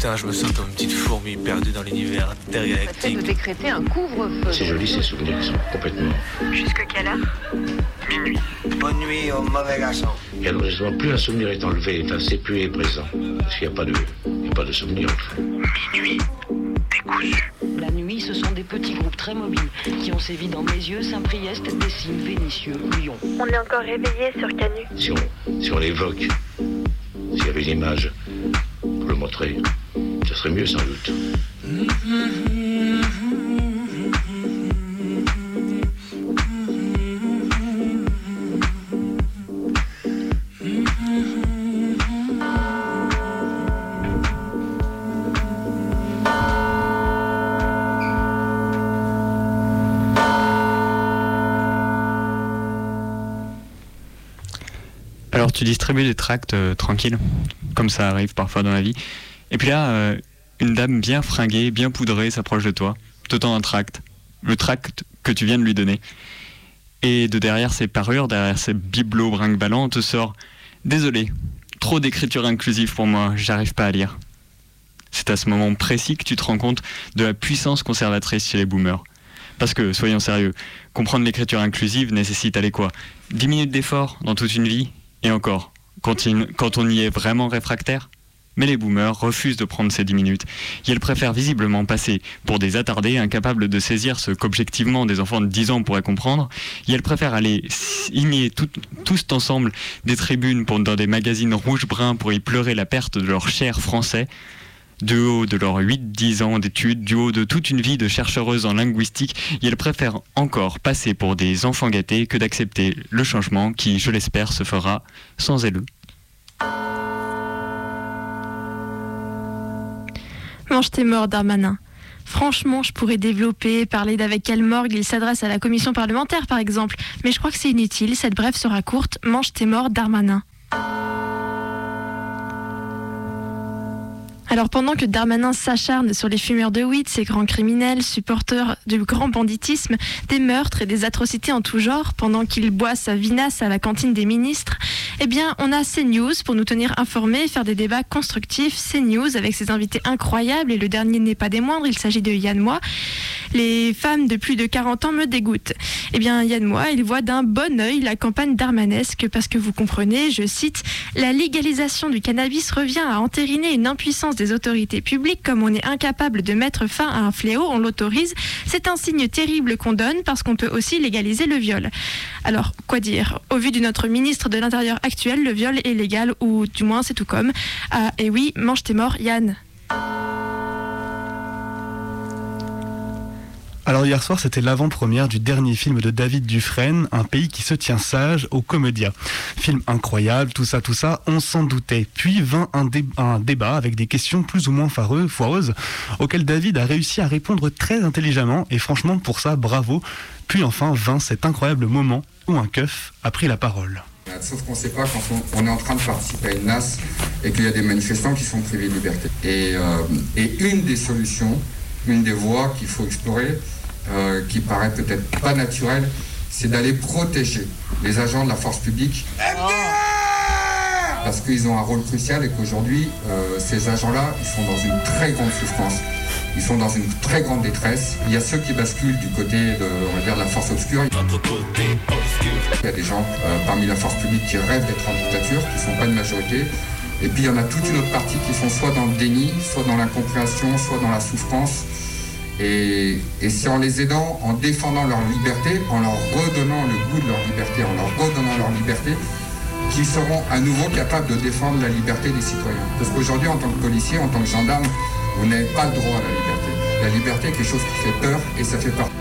Putain, je me sens comme une petite fourmi perdue dans l'univers intergalactique. de décréter un couvre-feu. C'est joli ces souvenirs qui sont complètement. Jusque quelle heure? Minuit. Bonne nuit au mauvais garçon. Et alors justement, plus un souvenir est enlevé, enfin, c'est plus est présent. Parce qu'il n'y a pas de, il y a pas de souvenir. Minuit. Décousu. La nuit, ce sont des petits groupes très mobiles qui ont sévi dans mes yeux, Saint-Priest, Dessines, Vénitieux, Lyon. On est encore réveillé sur Canu. Si on, si on l'évoque, s'il y avait une image pour le montrer, ce serait mieux sans doute. Alors tu distribues des tracts euh, tranquilles, comme ça arrive parfois dans la vie. Et puis là, euh, une dame bien fringuée, bien poudrée s'approche de toi, te tend un tract, le tract que tu viens de lui donner. Et de derrière ses parures, derrière ses bibelots brinque-ballants, on te sort Désolé, trop d'écriture inclusive pour moi, j'arrive pas à lire. C'est à ce moment précis que tu te rends compte de la puissance conservatrice chez les boomers. Parce que, soyons sérieux, comprendre l'écriture inclusive nécessite aller quoi? 10 minutes d'effort dans toute une vie Et encore, quand on y est vraiment réfractaire? Mais les boomers refusent de prendre ces 10 minutes. Elles préfèrent visiblement passer pour des attardés incapables de saisir ce qu'objectivement des enfants de 10 ans pourraient comprendre. Elles préfèrent aller signer tout- tous ensemble des tribunes pour, dans des magazines rouge-brun pour y pleurer la perte de leur cher français du haut de leurs 8-10 ans d'études, du haut de toute une vie de chercheuse en linguistique, elles préfèrent encore passer pour des enfants gâtés que d'accepter le changement qui, je l'espère, se fera sans elles. Mange tes morts, Darmanin. Franchement, je pourrais développer, parler d'avec quelle morgue il s'adresse à la commission parlementaire, par exemple. Mais je crois que c'est inutile, cette brève sera courte. Mange tes morts, Darmanin. Alors pendant que Darmanin s'acharne sur les fumeurs de weed, ces grands criminels, supporteurs du grand banditisme, des meurtres et des atrocités en tout genre, pendant qu'il boit sa vinasse à la cantine des ministres, eh bien on a CNews pour nous tenir informés faire des débats constructifs. CNews avec ses invités incroyables et le dernier n'est pas des moindres, il s'agit de Yann Moix. Les femmes de plus de 40 ans me dégoûtent. Eh bien Yann Moix, il voit d'un bon œil la campagne darmanesque parce que vous comprenez, je cite, la légalisation du cannabis revient à entériner une impuissance des autorités publiques comme on est incapable de mettre fin à un fléau, on l'autorise. C'est un signe terrible qu'on donne parce qu'on peut aussi légaliser le viol. Alors, quoi dire? Au vu de notre ministre de l'Intérieur actuel, le viol est légal ou du moins c'est tout comme. Ah, et oui, mange tes morts, Yann. Alors hier soir, c'était l'avant-première du dernier film de David Dufresne, Un pays qui se tient sage, au Comédia. Film incroyable, tout ça, tout ça, on s'en doutait. Puis vint un, dé- un débat avec des questions plus ou moins foireuses, auxquelles David a réussi à répondre très intelligemment, et franchement, pour ça, bravo. Puis enfin vint cet incroyable moment où un keuf a pris la parole. Sauf qu'on ne sait pas quand on, est en train de participer à une NAS et qu'il y a des manifestants qui sont privés de liberté. Et, euh, et une des solutions, une des voies qu'il faut explorer, euh, qui paraît peut-être pas naturelle, c'est d'aller protéger les agents de la force publique. Parce qu'ils ont un rôle crucial et qu'aujourd'hui, euh, ces agents-là, ils sont dans une très grande souffrance. Ils sont dans une très grande détresse. Il y a ceux qui basculent du côté de, on va dire, de la force obscure. Il y a des gens euh, parmi la force publique qui rêvent d'être en dictature, qui ne sont pas une majorité. Et puis il y en a toute une autre partie qui sont soit dans le déni, soit dans l'incompréhension, soit dans la souffrance. Et, c'est en les aidant, en défendant leur liberté, en leur redonnant le goût de leur liberté, en leur redonnant leur liberté, qu'ils seront à nouveau capables de défendre la liberté des citoyens. Parce qu'aujourd'hui, en tant que policier, en tant que gendarme, vous n'avez pas le droit à la liberté. La liberté est quelque chose qui fait peur et ça fait partie.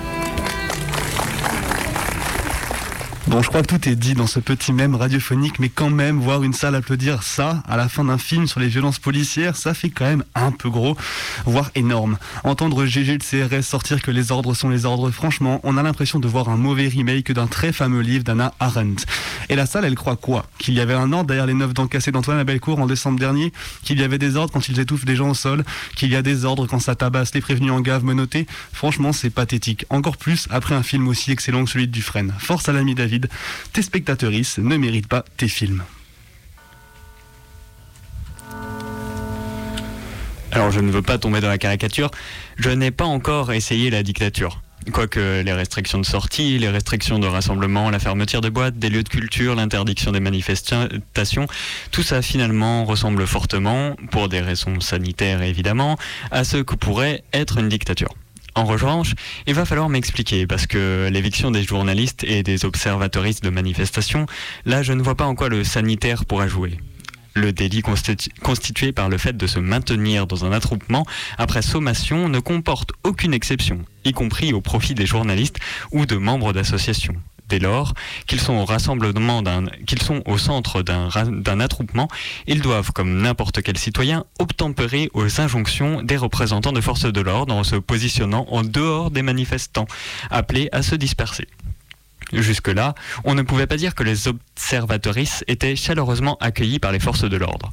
Bon, je crois que tout est dit dans ce petit mème radiophonique, mais quand même, voir une salle applaudir ça à la fin d'un film sur les violences policières, ça fait quand même un peu gros, voire énorme. Entendre GG de CRS sortir que les ordres sont les ordres, franchement, on a l'impression de voir un mauvais remake d'un très fameux livre d'Anna Arendt. Et la salle, elle croit quoi? Qu'il y avait un ordre derrière les neuf dents cassées d'Antoine Abelcourt en décembre dernier? Qu'il y avait des ordres quand ils étouffent des gens au sol? Qu'il y a des ordres quand ça tabasse les prévenus en gave menottés? Franchement, c'est pathétique. Encore plus après un film aussi excellent que celui de Dufresne. Force à l'ami David, tes spectatrices ne méritent pas tes films. Alors je ne veux pas tomber dans la caricature, je n'ai pas encore essayé la dictature. Quoique les restrictions de sortie, les restrictions de rassemblement, la fermeture des boîtes, des lieux de culture, l'interdiction des manifestations, tout ça finalement ressemble fortement, pour des raisons sanitaires évidemment, à ce que pourrait être une dictature. En revanche, il va falloir m'expliquer parce que l'éviction des journalistes et des observatoristes de manifestations, là je ne vois pas en quoi le sanitaire pourra jouer. Le délit constitué par le fait de se maintenir dans un attroupement après sommation ne comporte aucune exception, y compris au profit des journalistes ou de membres d'associations. Dès lors qu'ils sont au rassemblement qu'ils sont au centre d'un attroupement, ils doivent, comme n'importe quel citoyen, obtempérer aux injonctions des représentants de forces de l'ordre en se positionnant en dehors des manifestants, appelés à se disperser. Jusque-là, on ne pouvait pas dire que les observatrices étaient chaleureusement accueillies par les forces de l'ordre.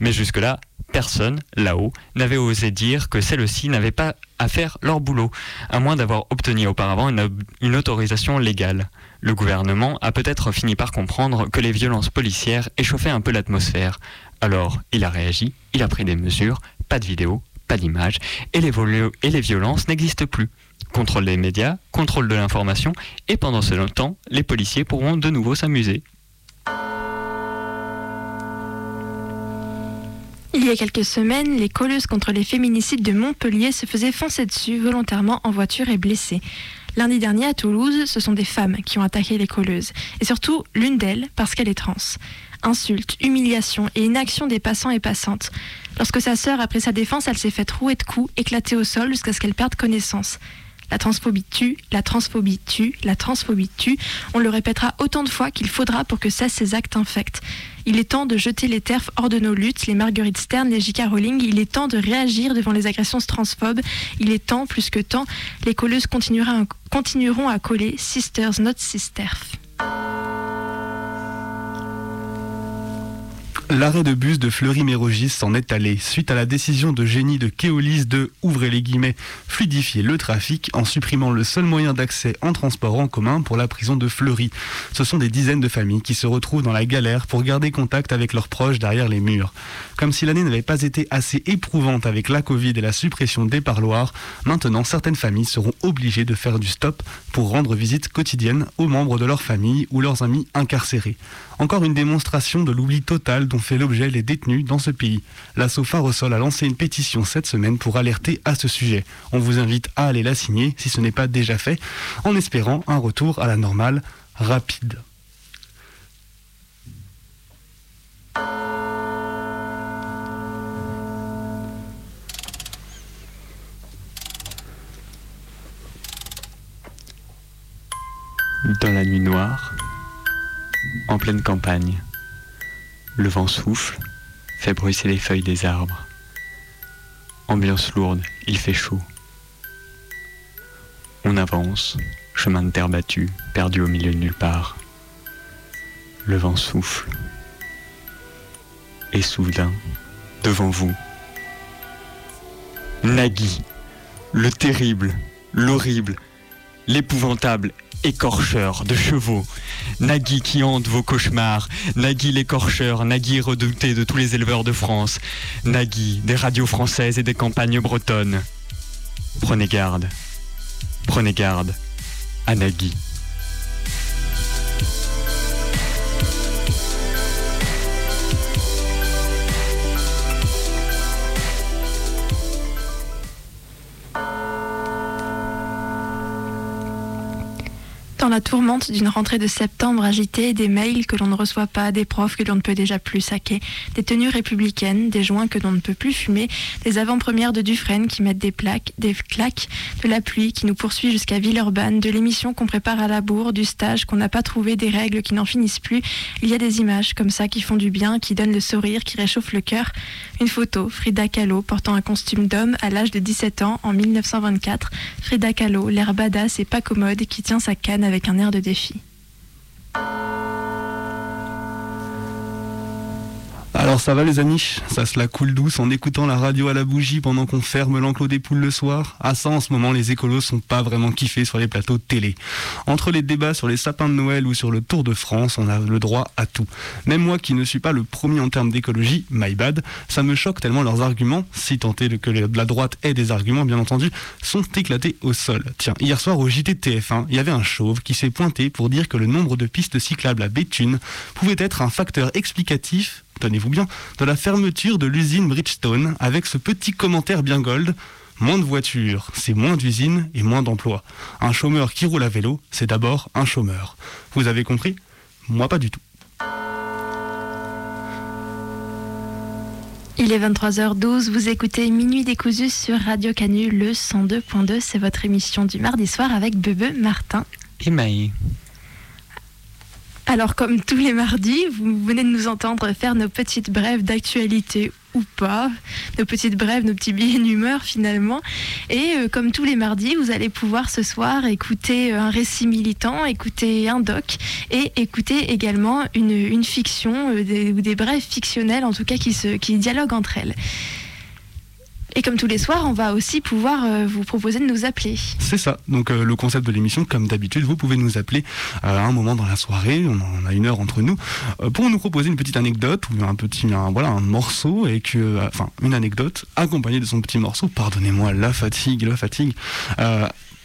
Mais jusque-là, personne, là-haut, n'avait osé dire que celles-ci n'avaient pas à faire leur boulot, à moins d'avoir obtenu auparavant une, autorisation légale. Le gouvernement a peut-être fini par comprendre que les violences policières échauffaient un peu l'atmosphère. Alors, il a réagi, il a pris des mesures, pas de vidéo, pas d'image, et les violences n'existent plus. Contrôle des médias, contrôle de l'information, et pendant ce temps, les policiers pourront de nouveau s'amuser. Il y a quelques semaines, les colleuses contre les féminicides de Montpellier se faisaient foncer dessus volontairement en voiture et blessées. Lundi dernier à Toulouse, ce sont des femmes qui ont attaqué les colleuses, et surtout l'une d'elles parce qu'elle est trans. Insultes, humiliations et inaction des passants et passantes. Lorsque sa sœur a pris sa défense, elle s'est faite rouer de coups, éclatée au sol jusqu'à ce qu'elle perde connaissance. La transphobie tue, la transphobie tue, la transphobie tue. On le répétera autant de fois qu'il faudra pour que cessent ces actes infects. Il est temps de jeter les terfs hors de nos luttes, les Marguerite Stern, les J.K. Rowling. Il est temps de réagir devant les agressions transphobes. Il est temps, plus que temps, les colleuses continueront à coller Sisters Not Sisters. L'arrêt de bus de Fleury-Mérogis s'en est allé suite à la décision de génie de Keolis de, ouvrez les guillemets, fluidifier le trafic en supprimant le seul moyen d'accès en transport en commun pour la prison de Fleury. Ce sont des dizaines de familles qui se retrouvent dans la galère pour garder contact avec leurs proches derrière les murs. Comme si l'année n'avait pas été assez éprouvante avec la Covid et la suppression des parloirs, maintenant certaines familles seront obligées de faire du stop pour rendre visite quotidienne aux membres de leur famille ou leurs amis incarcérés. Encore une démonstration de l'oubli total dont fait l'objet les détenus dans ce pays. L'assaut Pharosol a lancé une pétition cette semaine pour alerter à ce sujet. On vous invite à aller la signer si ce n'est pas déjà fait, en espérant un retour à la normale rapide. La nuit noire, en pleine campagne. Le vent souffle, fait bruisser les feuilles des arbres. Ambiance lourde, il fait chaud. On avance, chemin de terre battue, perdu au milieu de nulle part. Le vent souffle. Et soudain, devant vous, Nagui, le terrible, l'horrible, l'épouvantable écorcheur de chevaux. Nagui qui hante vos cauchemars. Nagui l'écorcheur, Nagui redouté de tous les éleveurs de France. Nagui des radios françaises et des campagnes bretonnes. Prenez garde. Prenez garde à Nagui. La tourmente d'une rentrée de septembre agitée, des mails que l'on ne reçoit pas, des profs que l'on ne peut déjà plus saquer, des tenues républicaines, des joints que l'on ne peut plus fumer, des avant-premières de Dufresne qui mettent des plaques, des claques, de la pluie qui nous poursuit jusqu'à Villeurbanne, de l'émission qu'on prépare à la bourre, du stage qu'on n'a pas trouvé, des règles qui n'en finissent plus. Il y a des images comme ça qui font du bien, qui donnent le sourire, qui réchauffent le cœur. Une photo, Frida Kahlo portant un costume d'homme à l'âge de 17 ans en 1924. Frida Kahlo, l'air badass et pas commode, qui tient sa canne avec un air de défi. Alors ça va les amis? Ça se la coule douce en écoutant la radio à la bougie pendant qu'on ferme l'enclos des poules le soir? Ah ça en ce moment les écolos sont pas vraiment kiffés sur les plateaux télé. Entre les débats sur les sapins de Noël ou sur le Tour de France, on a le droit à tout. Même moi qui ne suis pas le premier en termes d'écologie, my bad, ça me choque tellement leurs arguments, si tenté que la droite ait des arguments bien entendu, sont éclatés au sol. Tiens, hier soir au JT TF1, il y avait un chauve qui s'est pointé pour dire que le nombre de pistes cyclables à Béthune pouvait être un facteur explicatif tenez-vous bien, de la fermeture de l'usine Bridgestone avec ce petit commentaire bien gold. Moins de voitures, c'est moins d'usines et moins d'emplois. Un chômeur qui roule à vélo, c'est d'abord un chômeur. Vous avez compris? Moi pas du tout. Il est 23h12, vous écoutez Minuit décousu sur Radio Canu, le 102.2, c'est votre émission du mardi soir avec Bebe, Martin et Maï. Alors, comme tous les mardis, vous venez de nous entendre faire nos petites brèves d'actualité ou pas, nos petites brèves, nos petits billets d'humeur finalement. Et euh, comme tous les mardis, vous allez pouvoir ce soir écouter euh, un récit militant, écouter un doc et écouter également une, fiction euh, ou des brèves fictionnelles en tout cas qui, dialoguent entre elles. Et comme tous les soirs, on va aussi pouvoir euh, vous proposer de nous appeler. C'est ça. Donc euh, le concept de l'émission, comme d'habitude, vous pouvez nous appeler euh, à un moment dans la soirée. On a une heure entre nous pour nous proposer une petite anecdote ou un petit, voilà, un morceau et que, enfin, une anecdote accompagnée de son petit morceau. Pardonnez-moi la fatigue, la fatigue.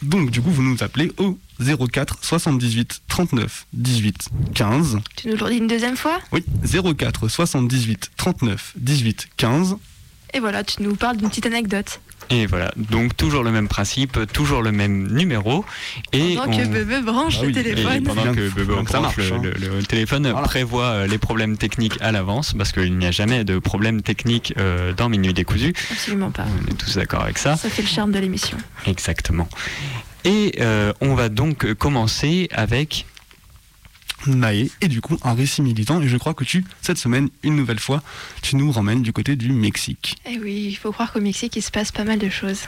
donc du coup, vous nous appelez au 04 78 39 18 15. Tu nous le redis une deuxième fois? Oui, 04 78 39 18 15. Et voilà, tu nous parles d'une petite anecdote. Et voilà, donc toujours le même principe, toujours le même numéro. Et pendant que Bebe branche ah le téléphone. pendant que Bebe branche hein. le, téléphone, prévoit euh, les problèmes techniques à l'avance, parce qu'il n'y a jamais de problème technique euh, dans Minuit décousu. Absolument pas. On est tous d'accord avec ça. Ça fait le charme de l'émission. Exactement. Et euh, on va donc commencer avec Naé et du coup un récit militant et je crois que tu cette semaine une nouvelle fois tu nous ramènes du côté du Mexique. Eh oui, il faut croire qu'au Mexique il se passe pas mal de choses.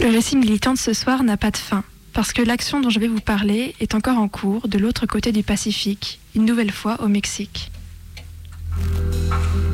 Le récit militant de ce soir n'a pas de fin, parce que l'action dont je vais vous parler est encore en cours de l'autre côté du Pacifique, une nouvelle fois au Mexique. thank you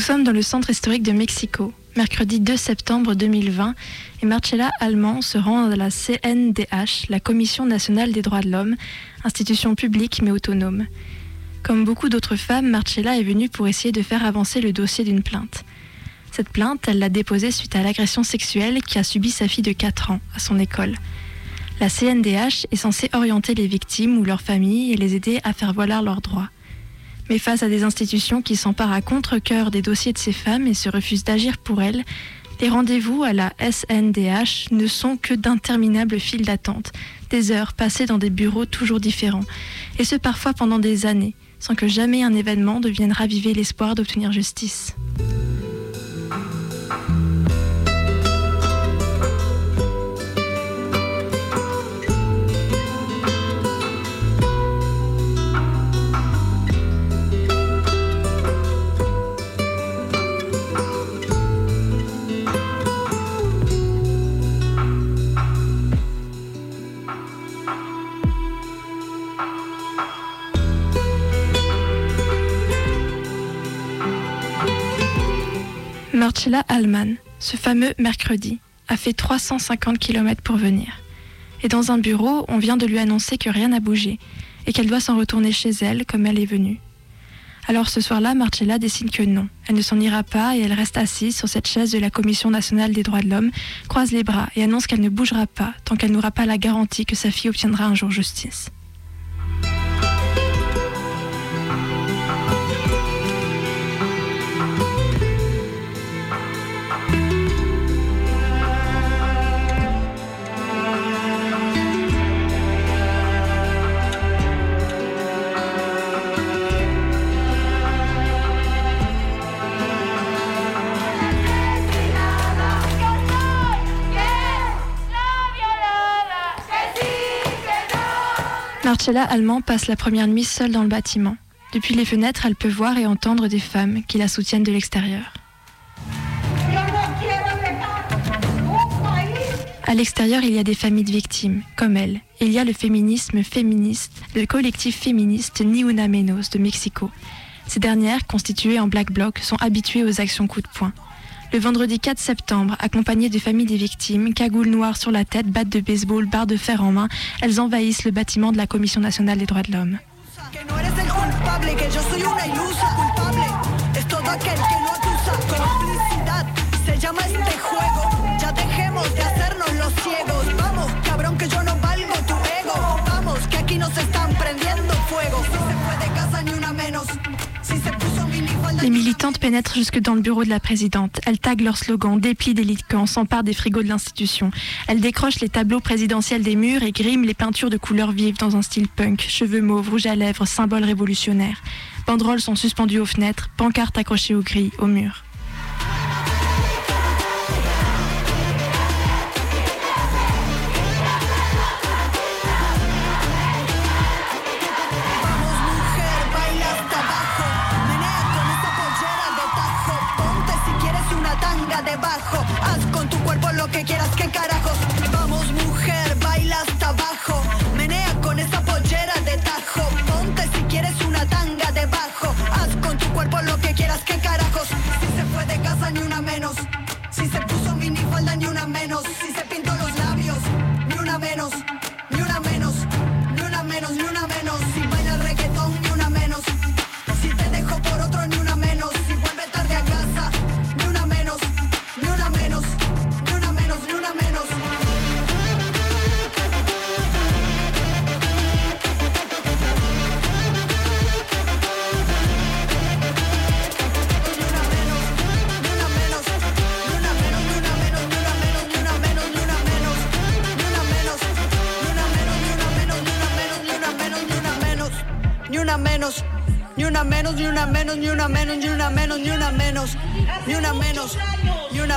sommes dans le centre historique de Mexico, mercredi 2 septembre 2020, et Marcella Allemand se rend à la CNDH, la Commission nationale des droits de l'homme, institution publique mais autonome. Comme beaucoup d'autres femmes, Marcella est venue pour essayer de faire avancer le dossier d'une plainte. Cette plainte, elle l'a déposée suite à l'agression sexuelle qui a subi sa fille de 4 ans à son école. La CNDH est censée orienter les victimes ou leurs familles et les aider à faire valoir leurs droits. Mais face à des institutions qui s'emparent à contre-coeur des dossiers de ces femmes et se refusent d'agir pour elles, les rendez-vous à la SNDH ne sont que d'interminables files d'attente, des heures passées dans des bureaux toujours différents, et ce parfois pendant des années, sans que jamais un événement devienne raviver l'espoir d'obtenir justice. Marcella Allman, ce fameux mercredi, a fait 350 km pour venir. Et dans un bureau, on vient de lui annoncer que rien n'a bougé et qu'elle doit s'en retourner chez elle comme elle est venue. Alors ce soir-là, Marcella décide que non, elle ne s'en ira pas et elle reste assise sur cette chaise de la Commission nationale des droits de l'homme, croise les bras et annonce qu'elle ne bougera pas tant qu'elle n'aura pas la garantie que sa fille obtiendra un jour justice. Marcella Allemand passe la première nuit seule dans le bâtiment. Depuis les fenêtres, elle peut voir et entendre des femmes qui la soutiennent de l'extérieur. À l'extérieur, il y a des familles de victimes, comme elle. Il y a le féminisme féministe, le collectif féministe Ni Una Menos de Mexico. Ces dernières, constituées en black bloc, sont habituées aux actions coup de poing. Le vendredi 4 septembre, accompagnées des familles des victimes, cagoules noires sur la tête, battes de baseball, barres de fer en main, elles envahissent le bâtiment de la Commission nationale des droits de l'homme. Les militantes pénètrent jusque dans le bureau de la présidente. Elles taguent leurs slogans, déplient des licans, s'emparent des frigos de l'institution. Elles décrochent les tableaux présidentiels des murs et griment les peintures de couleurs vives dans un style punk, cheveux mauves, rouge à lèvres, symboles révolutionnaires. Banderoles sont suspendues aux fenêtres, pancartes accrochées aux grilles, aux murs.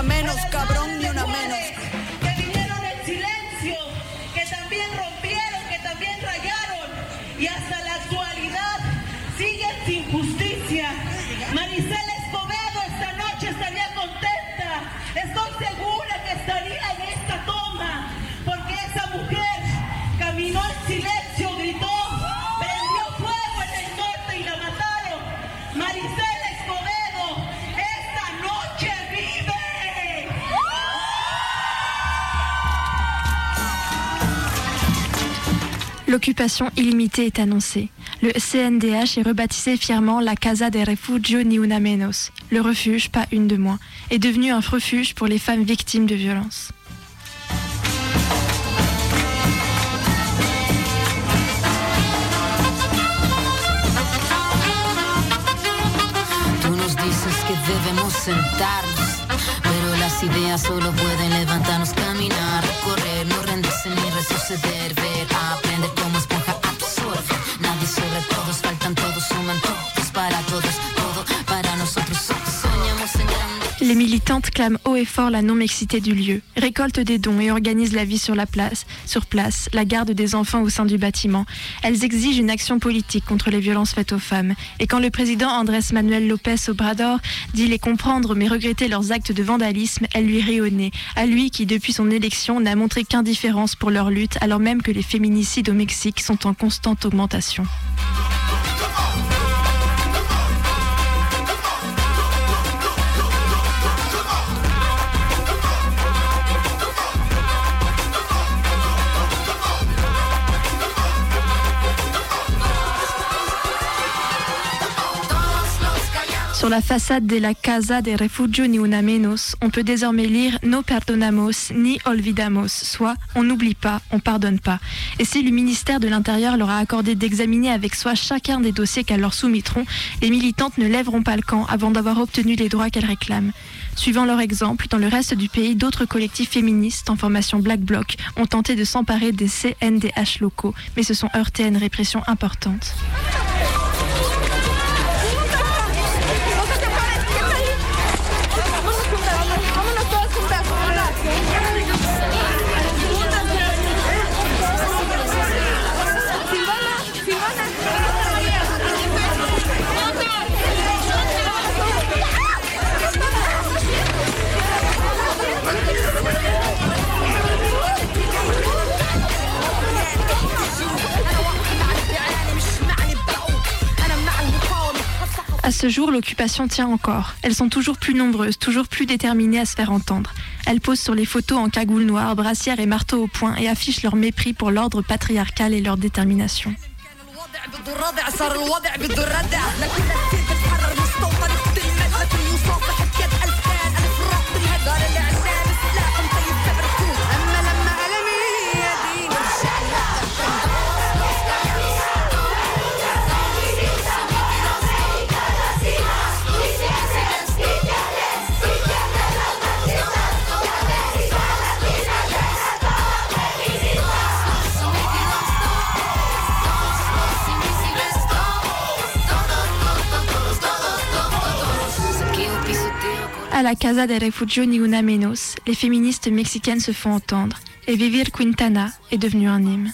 menos, cabrón. L'occupation illimitée est annoncée. Le CNDH est rebaptisé fièrement la Casa de Refugio Ni Una Menos, le refuge, pas une de moins, est devenu un refuge pour les femmes victimes de violences. Les militantes clament haut et fort la non-mixité du lieu, récoltent des dons et organisent la vie sur la place, sur place, la garde des enfants au sein du bâtiment. Elles exigent une action politique contre les violences faites aux femmes. Et quand le président Andrés Manuel López Obrador dit les comprendre mais regretter leurs actes de vandalisme, elle lui rit au nez. À lui qui, depuis son élection, n'a montré qu'indifférence pour leur lutte, alors même que les féminicides au Mexique sont en constante augmentation. Sur la façade de la Casa de Refugio ni una menos, on peut désormais lire No perdonamos ni olvidamos, soit on n'oublie pas, on pardonne pas. Et si le ministère de l'Intérieur leur a accordé d'examiner avec soi chacun des dossiers qu'elles leur soumettront, les militantes ne lèveront pas le camp avant d'avoir obtenu les droits qu'elles réclament. Suivant leur exemple, dans le reste du pays, d'autres collectifs féministes en formation Black Bloc ont tenté de s'emparer des CNDH locaux, mais se sont heurtés à une répression importante. Ce jour, l'occupation tient encore. Elles sont toujours plus nombreuses, toujours plus déterminées à se faire entendre. Elles posent sur les photos en cagoule noire, brassière et marteau au poing et affichent leur mépris pour l'ordre patriarcal et leur détermination. La Casa de Refugio ni una menos, les féministes mexicaines se font entendre et Vivir Quintana est devenu un hymne.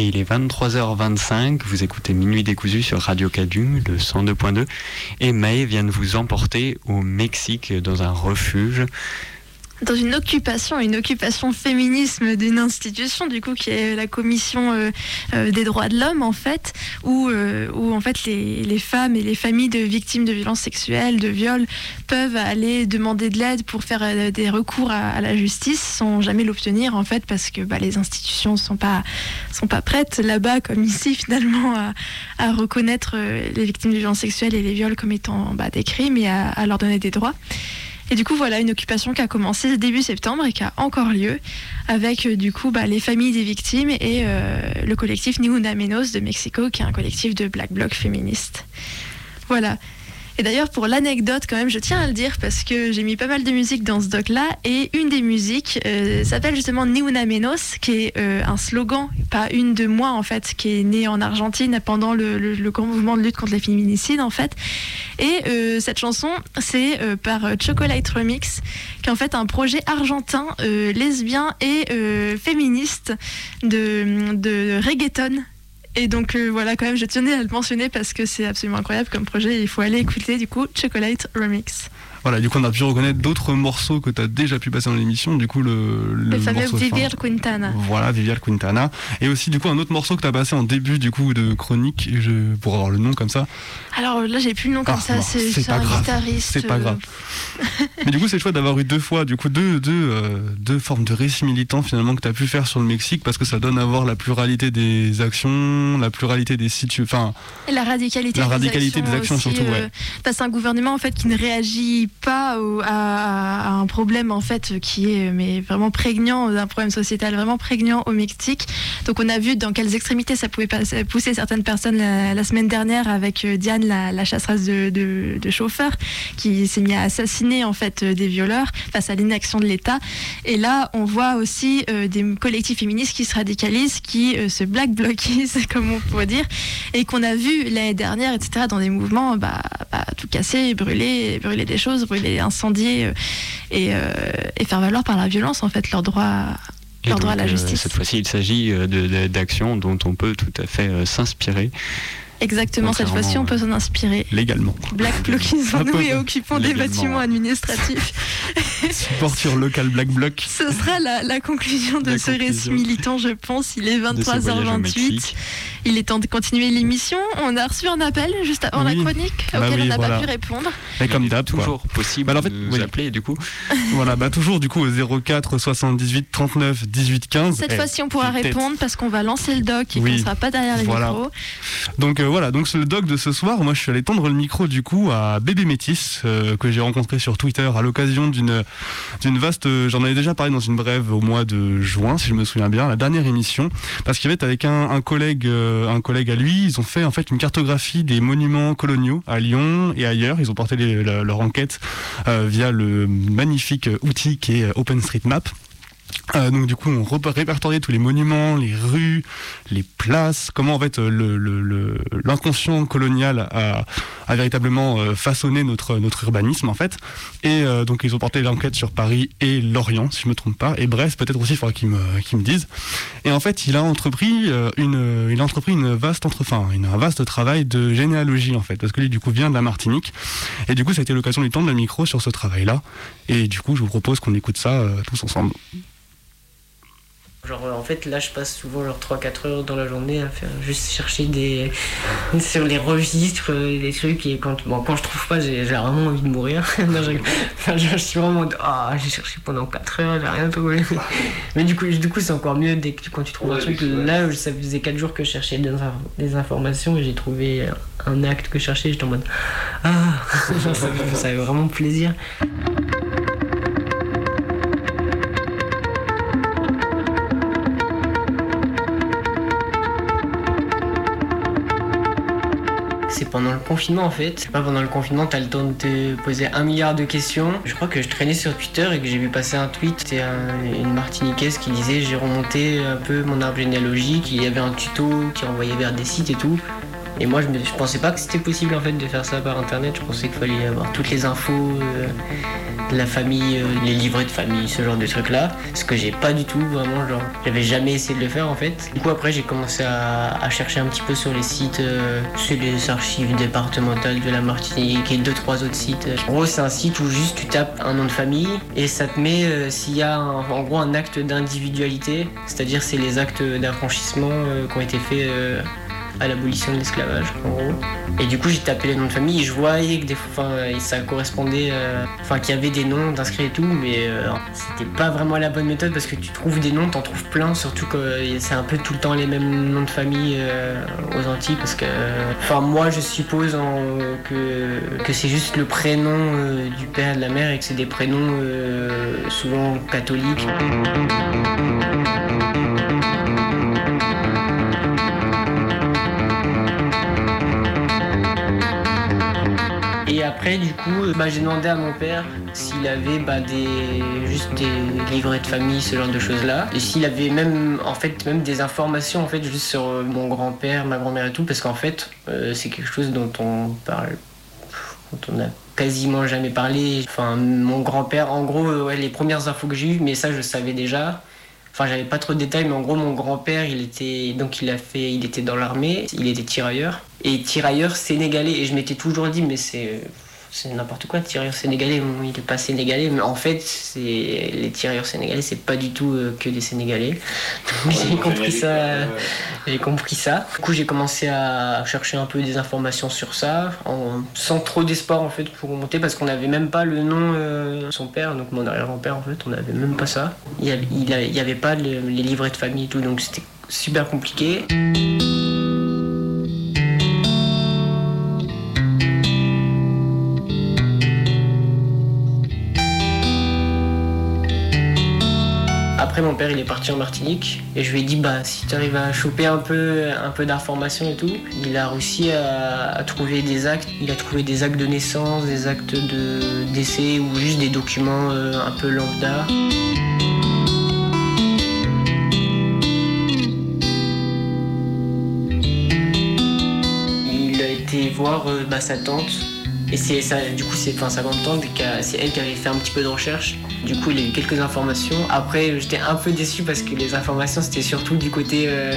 Et il est 23h25, vous écoutez Minuit décousu sur Radio Cadu, le 102.2. Et Maë vient de vous emporter au Mexique dans un refuge. Dans une occupation, une occupation féminisme d'une institution, du coup, qui est la commission euh, euh, des droits de l'homme, en fait, où, euh, où en fait les, les femmes et les familles de victimes de violences sexuelles, de viols, peuvent aller demander de l'aide pour faire des recours à, la justice sans jamais l'obtenir, en fait, parce que bah, les institutions sont pas sont pas prêtes là-bas comme ici finalement à, à reconnaître les victimes de violences sexuelles et les viols comme étant bah, des crimes et à leur donner des droits. Et du coup, voilà une occupation qui a commencé début septembre et qui a encore lieu avec euh, du coup bah, les familles des victimes et euh, le collectif Ni Una Menos de Mexico, qui est un collectif de black bloc féministes. Voilà. Et d'ailleurs, pour l'anecdote, quand même, je tiens à le dire parce que j'ai mis pas mal de musique dans ce doc-là. Et une des musiques euh, s'appelle justement Ni Una Menos, qui est euh, un slogan, pas une de moi en fait, qui est né en Argentine pendant le, grand mouvement de lutte contre les féminicides en fait. Et euh, cette chanson, c'est par Chocolate Remix, qui est en fait un projet argentin lesbien et féministe de reggaeton. Et donc euh, voilà, quand même, je tenais à le mentionner parce que c'est absolument incroyable comme projet. Il faut aller écouter du coup Chocolate Remix. Voilà, du coup, on a pu reconnaître d'autres morceaux que tu as déjà pu passer dans l'émission. Du coup, le, Le, fameux morceau, Vivir Quintana. Voilà, Vivial Quintana. Et aussi, du coup, un autre morceau que tu as passé en début du coup de chronique, je, pour avoir le nom comme ça. Alors là, j'ai plus le nom comme Ah, ça. bon, c'est c'est c'est pas un grave. guitariste. C'est pas euh, grave. Mais du coup, c'est chouette d'avoir eu deux fois, du coup, deux, deux, euh, deux formes de récits militants finalement que tu as pu faire sur le Mexique parce que ça donne à voir la pluralité des actions, la pluralité des situations. Enfin, Et la radicalité, La des radicalité actions des actions aussi, surtout, euh, ouais. à un gouvernement en fait qui ne réagit pas à, un problème en fait qui est mais vraiment prégnant, un problème sociétal vraiment prégnant au Mexique. Donc on a vu dans quelles extrémités ça pouvait pousser certaines personnes la, semaine dernière avec euh, Diane, la, la de, de, chauffeurs, qui s'est mis à assassiner en fait euh, des violeurs face à l'inaction de l'État. Et là, on voit aussi euh, des collectifs féministes qui se radicalisent, qui se black bloquisent, comme on pourrait dire, et qu'on a vu l'année dernière, etc., dans des mouvements, bah, bah, tout casser, brûler, brûler des choses, brûler, incendier, euh, et, euh, et faire valoir par la violence, en fait, leur droit, leur droit à la euh, justice. cette fois-ci, il s'agit d'actions dont on peut tout à fait s'inspirer. Exactement, cette fois-ci, on peut s'en inspirer. légalement. Black bloquisons-nous peu et occupons des bâtiments administratifs. Supporture locale Black Bloc. Ce sera la, la conclusion de La ce récit militant, je pense. Il est De ce voyage au 23h28. Mexique. Il est temps de continuer l'émission. On a reçu un appel juste avant Oui. la chronique Bah auquel oui, on n'a voilà. pas pu répondre. Et comme d'hab, quoi. Toujours possible Bah, en fait, de nous oui. appeler, du coup. Voilà, bah toujours du coup au 04 78 39 18 15. Cette Eh, fois-ci, on pourra répondre parce qu'on va lancer le doc et Oui. qu'on ne sera pas derrière les Voilà. micros. Donc euh, voilà, donc le doc de ce soir. Moi, je suis allé tendre le micro du coup à Bébé Métis euh, que j'ai rencontré sur Twitter à l'occasion d'une vaste. J'en avais déjà parlé dans une brève au mois de juin, si je me souviens bien, la dernière émission, parce qu'il y avait avec un, collègue euh, un collègue à lui, ils ont fait en fait une cartographie des monuments coloniaux à Lyon et ailleurs. Ils ont porté leur enquête euh, via le magnifique outil qui est OpenStreetMap. Euh, donc du coup, on répertoriait tous les monuments, les rues, les places, comment en fait euh, l'inconscient colonial a, véritablement euh, façonné notre urbanisme en fait. Et donc ils ont porté l'enquête sur Paris et Lorient, si je me trompe pas, et Brest peut-être aussi, il faudra qu'ils me disent. Et en fait, il a entrepris une il a entrepris une vaste entre, enfin, un vaste travail de généalogie en fait, parce que lui du coup vient de la Martinique. Et du coup, ça a été l'occasion de lui tendre le micro sur ce travail-là. Et du coup, je vous propose qu'on écoute ça tous ensemble. Genre, euh, en fait, là, je passe souvent genre 3-4 heures dans la journée à faire juste chercher des. sur les registres, euh, des trucs, et quand, bon, quand je trouve pas, j'ai vraiment envie de mourir. Non, je, enfin, je- je suis vraiment en mode, ah, j'ai cherché pendant 4 heures, j'ai rien trouvé. Mais du coup, du coup c'est encore mieux dès que, quand tu trouves un truc. Là, ça faisait 4 jours que je cherchais des, des informations et j'ai trouvé un acte que je cherchais, j'étais en mode, ah, ça, ça fait vraiment plaisir. C'est pendant le confinement en fait. Pas pendant le confinement, t'as le temps de te poser un milliard de questions. Je crois que je traînais sur Twitter et que j'ai vu passer un tweet. C'était un- une Martiniquaise qui disait j'ai remonté un peu mon arbre généalogique. Il y avait un tuto qui envoyait vers des sites et tout. Et moi je, pensais pas que c'était possible en fait de faire ça par internet. Je pensais qu'il fallait avoir toutes les infos euh, la famille, euh, les livrets de famille, ce genre de trucs là. Ce que j'ai pas du tout vraiment genre. J'avais jamais essayé de le faire en fait. Du coup après j'ai commencé à, chercher un petit peu sur les sites, euh, sur les archives départementales de la Martinique et deux trois autres sites. En gros c'est un site où juste tu tapes un nom de famille et ça te met s'il y a un- en gros un acte d'individualité, c'est-à-dire c'est les actes d'affranchissement qui ont été faits à l'abolition de l'esclavage, en gros. Et du coup, j'ai tapé les noms de famille et je voyais que des fois, ça correspondait, euh, enfin, qu'il y avait des noms d'inscrits et tout, mais euh, c'était pas vraiment la bonne méthode parce que tu trouves des noms, t'en trouves plein, surtout que c'est un peu tout le temps les mêmes noms de famille euh, aux Antilles parce que, enfin, moi, je suppose que, que c'est juste le prénom euh, du père et de la mère et que c'est des prénoms euh, souvent catholiques. Du coup, bah, j'ai demandé à mon père s'il avait bah, juste des livrets de famille, ce genre de choses-là. Et s'il avait même, en fait, même des informations en fait, juste sur euh, mon grand-père, ma grand-mère et tout, parce qu'en fait, euh, c'est quelque chose dont on parle, dont on a quasiment jamais parlé. Enfin, mon grand-père, en gros, euh, les premières infos que j'ai eues, mais ça, je savais déjà. Enfin, j'avais pas trop de détails, mais en gros, mon grand-père, il était donc il a fait, il était dans l'armée, il était tirailleur et tirailleur sénégalais. Et je m'étais toujours dit, mais c'est, c'est n'importe quoi, tireur sénégalais, il est pas sénégalais, mais en fait, c'est les tireurs sénégalais, c'est pas du tout euh, que des sénégalais. Donc j'ai compris ça, j'ai compris ça. Du coup, j'ai commencé à chercher un peu des informations sur ça, en, sans trop d'espoir en fait pour remonter, parce qu'on n'avait même pas le nom euh, de son père, donc mon arrière-grand-père en fait, on n'avait même pas ça. Il y avait, pas le- les livrets de famille et tout, donc c'était super compliqué. Mon père il est parti en Martinique et je lui ai dit bah si tu arrives à choper un peu un peu d'informations et tout, il a réussi à, à trouver des actes, il a trouvé des actes de naissance, des actes de décès ou juste des documents euh, un peu lambda. Il a été voir euh, bah, sa tante. Et c'est ça, du coup, c'est enfin, sa a- c'est elle qui avait fait un petit peu de recherche. Du coup, il a eu quelques informations. Après, j'étais un peu déçu parce que les informations, c'était surtout du côté euh,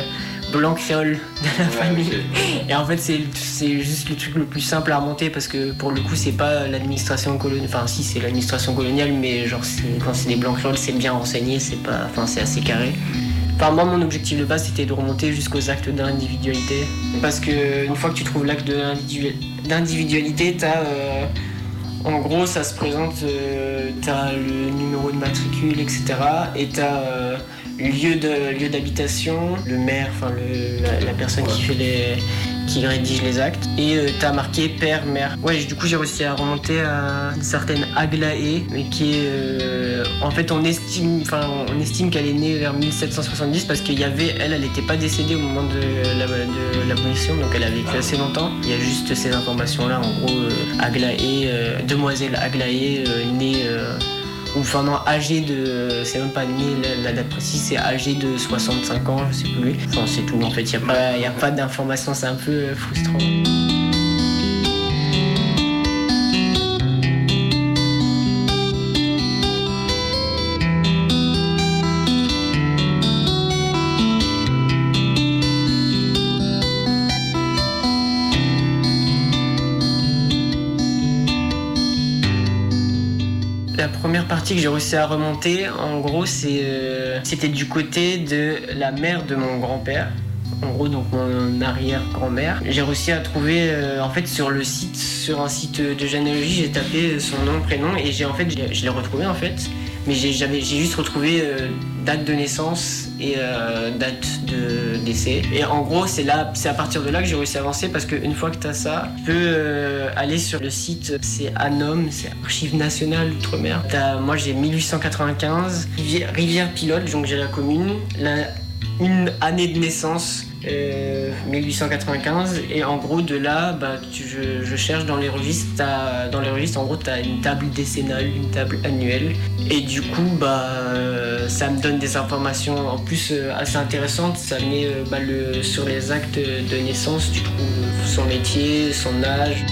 blanc créole de la famille. Et en fait, c'est juste le truc le plus simple à remonter parce que pour le coup, c'est pas l'administration coloniale. Enfin, si, c'est l'administration coloniale, mais genre, quand c'est des blancs créoles, c'est bien renseigné, c'est pas. Enfin, c'est assez carré. Enfin, moi, mon objectif de base, c'était de remonter jusqu'aux actes d'individualité. Parce que une fois que tu trouves l'acte de d'individualité, t'as. euh, en gros, ça se présente, euh, t'as le numéro de matricule, etc. Et t'as euh, lieu de lieu d'habitation, le maire, enfin le- la, la personne qui fait les qui rédige les actes. Et euh, t'as marqué père, mère. Ouais, du coup j'ai réussi à remonter à une certaine Aglaé, mais qui est euh, en fait on estime, enfin on estime qu'elle est née vers 1770 parce qu'il y avait, elle, elle n'était pas décédée au moment de la- de l'abolition, donc elle a vécu assez longtemps. Il y a juste ces informations là, en gros euh, Aglaé, demoiselle Aglaé, née ou non, âgée de. C'est même pas la, date précise, c'est âgée de 65 ans, je sais plus. Enfin, c'est tout. En fait, il n'y a pas, a pas d'informations, c'est un peu euh, frustrant. Que j'ai réussi à remonter, en gros, euh, c'était du côté de la mère de mon grand-père. En gros, donc mon arrière-grand-mère. J'ai réussi à trouver, euh, en fait, sur le site, sur un site de généalogie, j'ai tapé son nom, prénom, et j'ai en fait, je l'ai retrouvé en fait. Mais j'ai juste retrouvé euh, date de naissance et euh, date de décès. Et en gros, c'est là, c'est à partir de là que j'ai réussi à avancer parce qu'une fois que tu as ça, tu peux euh, aller sur le site, c'est ANOM, c'est Archives nationales d'outre-mer. T'as- Moi, j'ai 1895, Rivière, Pilote, donc j'ai la commune, une année de naissance. euh, 1895 et en gros de là bah, je, cherche dans les registres dans les registres en gros tu as une table décennale une table annuelle et du coup bah euh, ça me donne des informations en plus euh, assez intéressantes ça met euh, bah, le, sur les actes de naissance tu trouves son métier son âge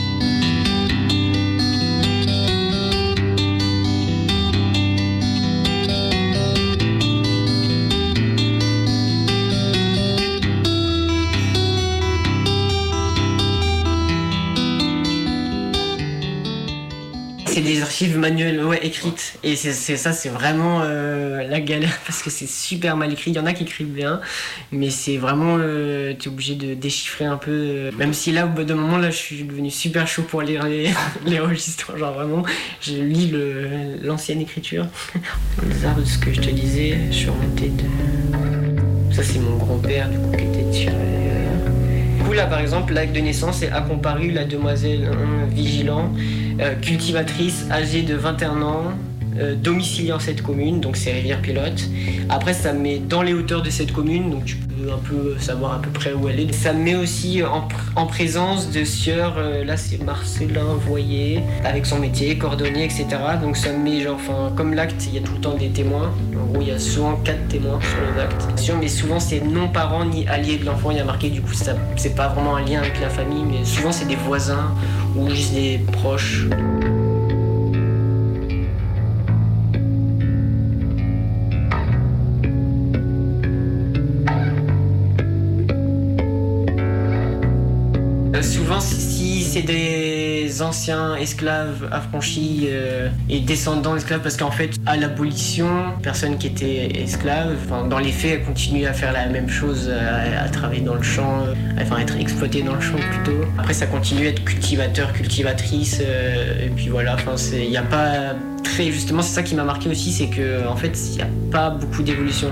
archives manuelles, ouais, écrites. Et c'est ça, c'est vraiment euh, la galère parce que c'est super mal écrit. Il y en a qui écrivent bien, mais c'est vraiment. euh, tu es obligé de déchiffrer un peu. euh, même si là, au bout d'un moment, là, je suis devenu super chaud pour lire les, les registres. Genre vraiment, je lis le- l'ancienne écriture. Les arbres, ce que je te disais, je suis remonté de. Ça, c'est mon grand-père, du coup, qui était tiré. Là, par exemple, l'acte de naissance c'est a comparu la demoiselle hein, vigilant, euh, cultivatrice âgée de 21 ans, euh, domiciliée en cette commune, donc c'est Rivière Pilote. Après, ça me met dans les hauteurs de cette commune, donc tu peux un peu savoir à peu près où elle est. Ça me met aussi en, pr- en présence de sieur, euh, là c'est Marcelin Voyer, avec son métier, cordonnier, etc. Donc ça me met, genre, enfin, comme l'acte, il y a tout le temps des témoins. En gros, il y a souvent quatre témoins sur l'acte. Sûr, Mais souvent, c'est non parents ni alliés de l'enfant. Il y a marqué, du coup, c'est pas vraiment un lien avec la famille, mais souvent, c'est des voisins ou juste des proches. C'est des anciens esclaves affranchis euh, et descendants d'esclaves, parce qu'en fait, à l'abolition, personne qui était esclave, dans les faits, elle continue à faire la même chose, à, travailler dans le champ, enfin être exploité dans le champ plutôt. Après, ça continue à être cultivateur, cultivatrice, et puis voilà, enfin, il n'y a pas très justement c'est ça qui m'a marqué aussi c'est que en fait il n'y a pas beaucoup d'évolution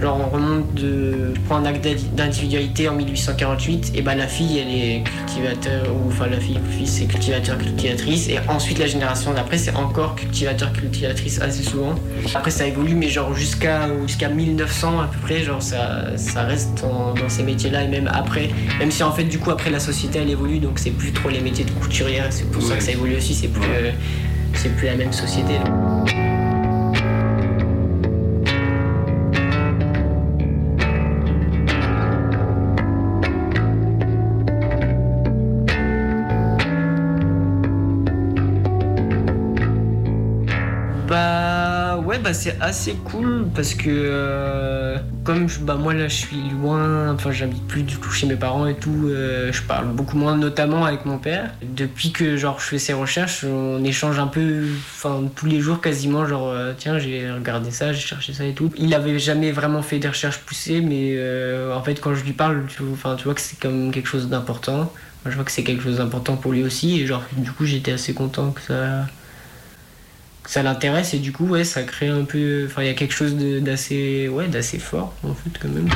genre on remonte de je prends un acte d'individualité en 1848 et ben la fille elle est cultivateur ou enfin la fille le fils c'est cultivateur cultivatrice et ensuite la génération d'après c'est encore cultivateur cultivatrice assez souvent. Après ça évolue mais genre jusqu'à jusqu'à 1900 à peu près genre ça, ça reste dans ces métiers là et même après même si en fait du coup après la société elle évolue donc c'est plus trop les métiers de couturière c'est pour ça que ça évolue aussi c'est plus euh, c'est plus la même société. C'est assez cool parce que euh, comme bah, moi là je suis loin, enfin j'habite plus du tout chez mes parents et tout, euh, je parle beaucoup moins notamment avec mon père. Depuis que genre je fais ces recherches, on échange un peu, enfin tous les jours quasiment, genre euh, tiens j'ai regardé ça, j'ai cherché ça et tout. Il avait jamais vraiment fait des recherches poussées, mais en fait quand je lui parle, tu, tu vois que c'est comme quelque chose d'important. Je vois que c'est quelque chose d'important pour lui aussi et genre du coup j'étais assez content que ça ça l'intéresse et du coup ouais ça crée un peu enfin il y a quelque chose d'assez ouais d'assez fort en fait quand même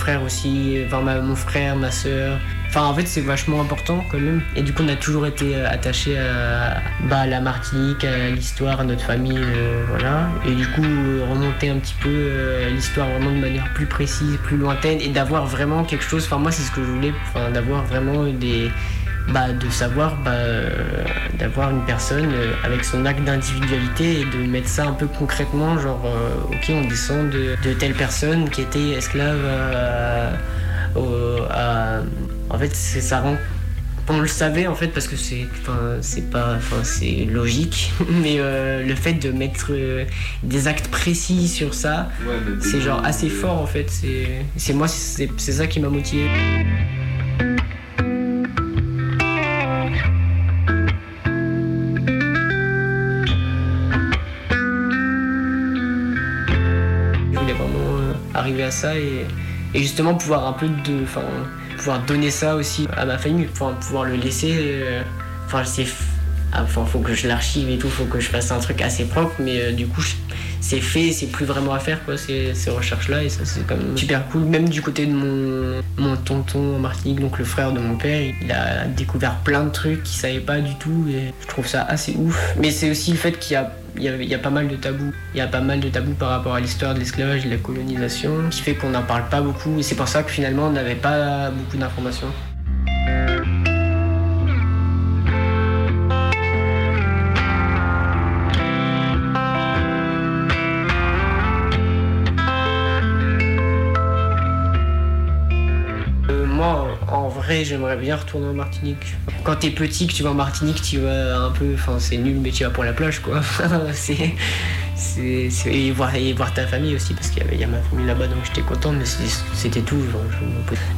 frère aussi, enfin, mon frère, ma soeur, Enfin, en fait, c'est vachement important quand même. Et du coup, on a toujours été euh, attaché à, bah, la Martinique, à l'histoire, à notre famille, euh, voilà. Et du coup, remonter un petit peu euh, l'histoire vraiment de manière plus précise, plus lointaine, et d'avoir vraiment quelque chose. Enfin, moi, c'est ce que je voulais, enfin, d'avoir vraiment des. Bah, de savoir bah, d'avoir une personne avec son acte d'individualité et de mettre ça un peu concrètement genre ok on descend de, de, telle personne qui était esclave à en fait, ça rend on le savait en fait parce que c'est c'est pas enfin c'est logique mais euh, le fait de mettre euh, des actes précis sur ça c'est genre assez fort en fait c'est moi c'est ça qui m'a motivé ça et, justement pouvoir un peu de enfin pouvoir donner ça aussi à ma famille, pour pouvoir le laisser. Euh, enfin, c'est. Enfin, faut que je l'archive et tout, faut que je fasse un truc assez propre, mais euh, du coup, c'est fait, c'est plus vraiment à faire, quoi, ces, ces recherches-là, et ça, c'est quand même super cool. Même du côté de mon, mon tonton en Martinique, donc le frère de mon père, il a découvert plein de trucs qu'il savait pas du tout, et je trouve ça assez ouf. Mais c'est aussi le fait qu'il y a il y, a, pas mal de tabous. Pas mal de tabous par rapport à l'histoire de l'esclavage et de la colonisation, qui fait qu'on n'en parle pas beaucoup. Et c'est pour ça que finalement on n'avait pas beaucoup d'informations. J'aimerais bien retourner en Martinique. Quand t'es petit, que tu vas en Martinique, tu vas un peu. Enfin, c'est nul, mais tu vas pour la plage, quoi. c'est. Et voir, et voir ta famille aussi, parce qu'il y, a ma famille là-bas, donc j'étais content, mais c'était tout.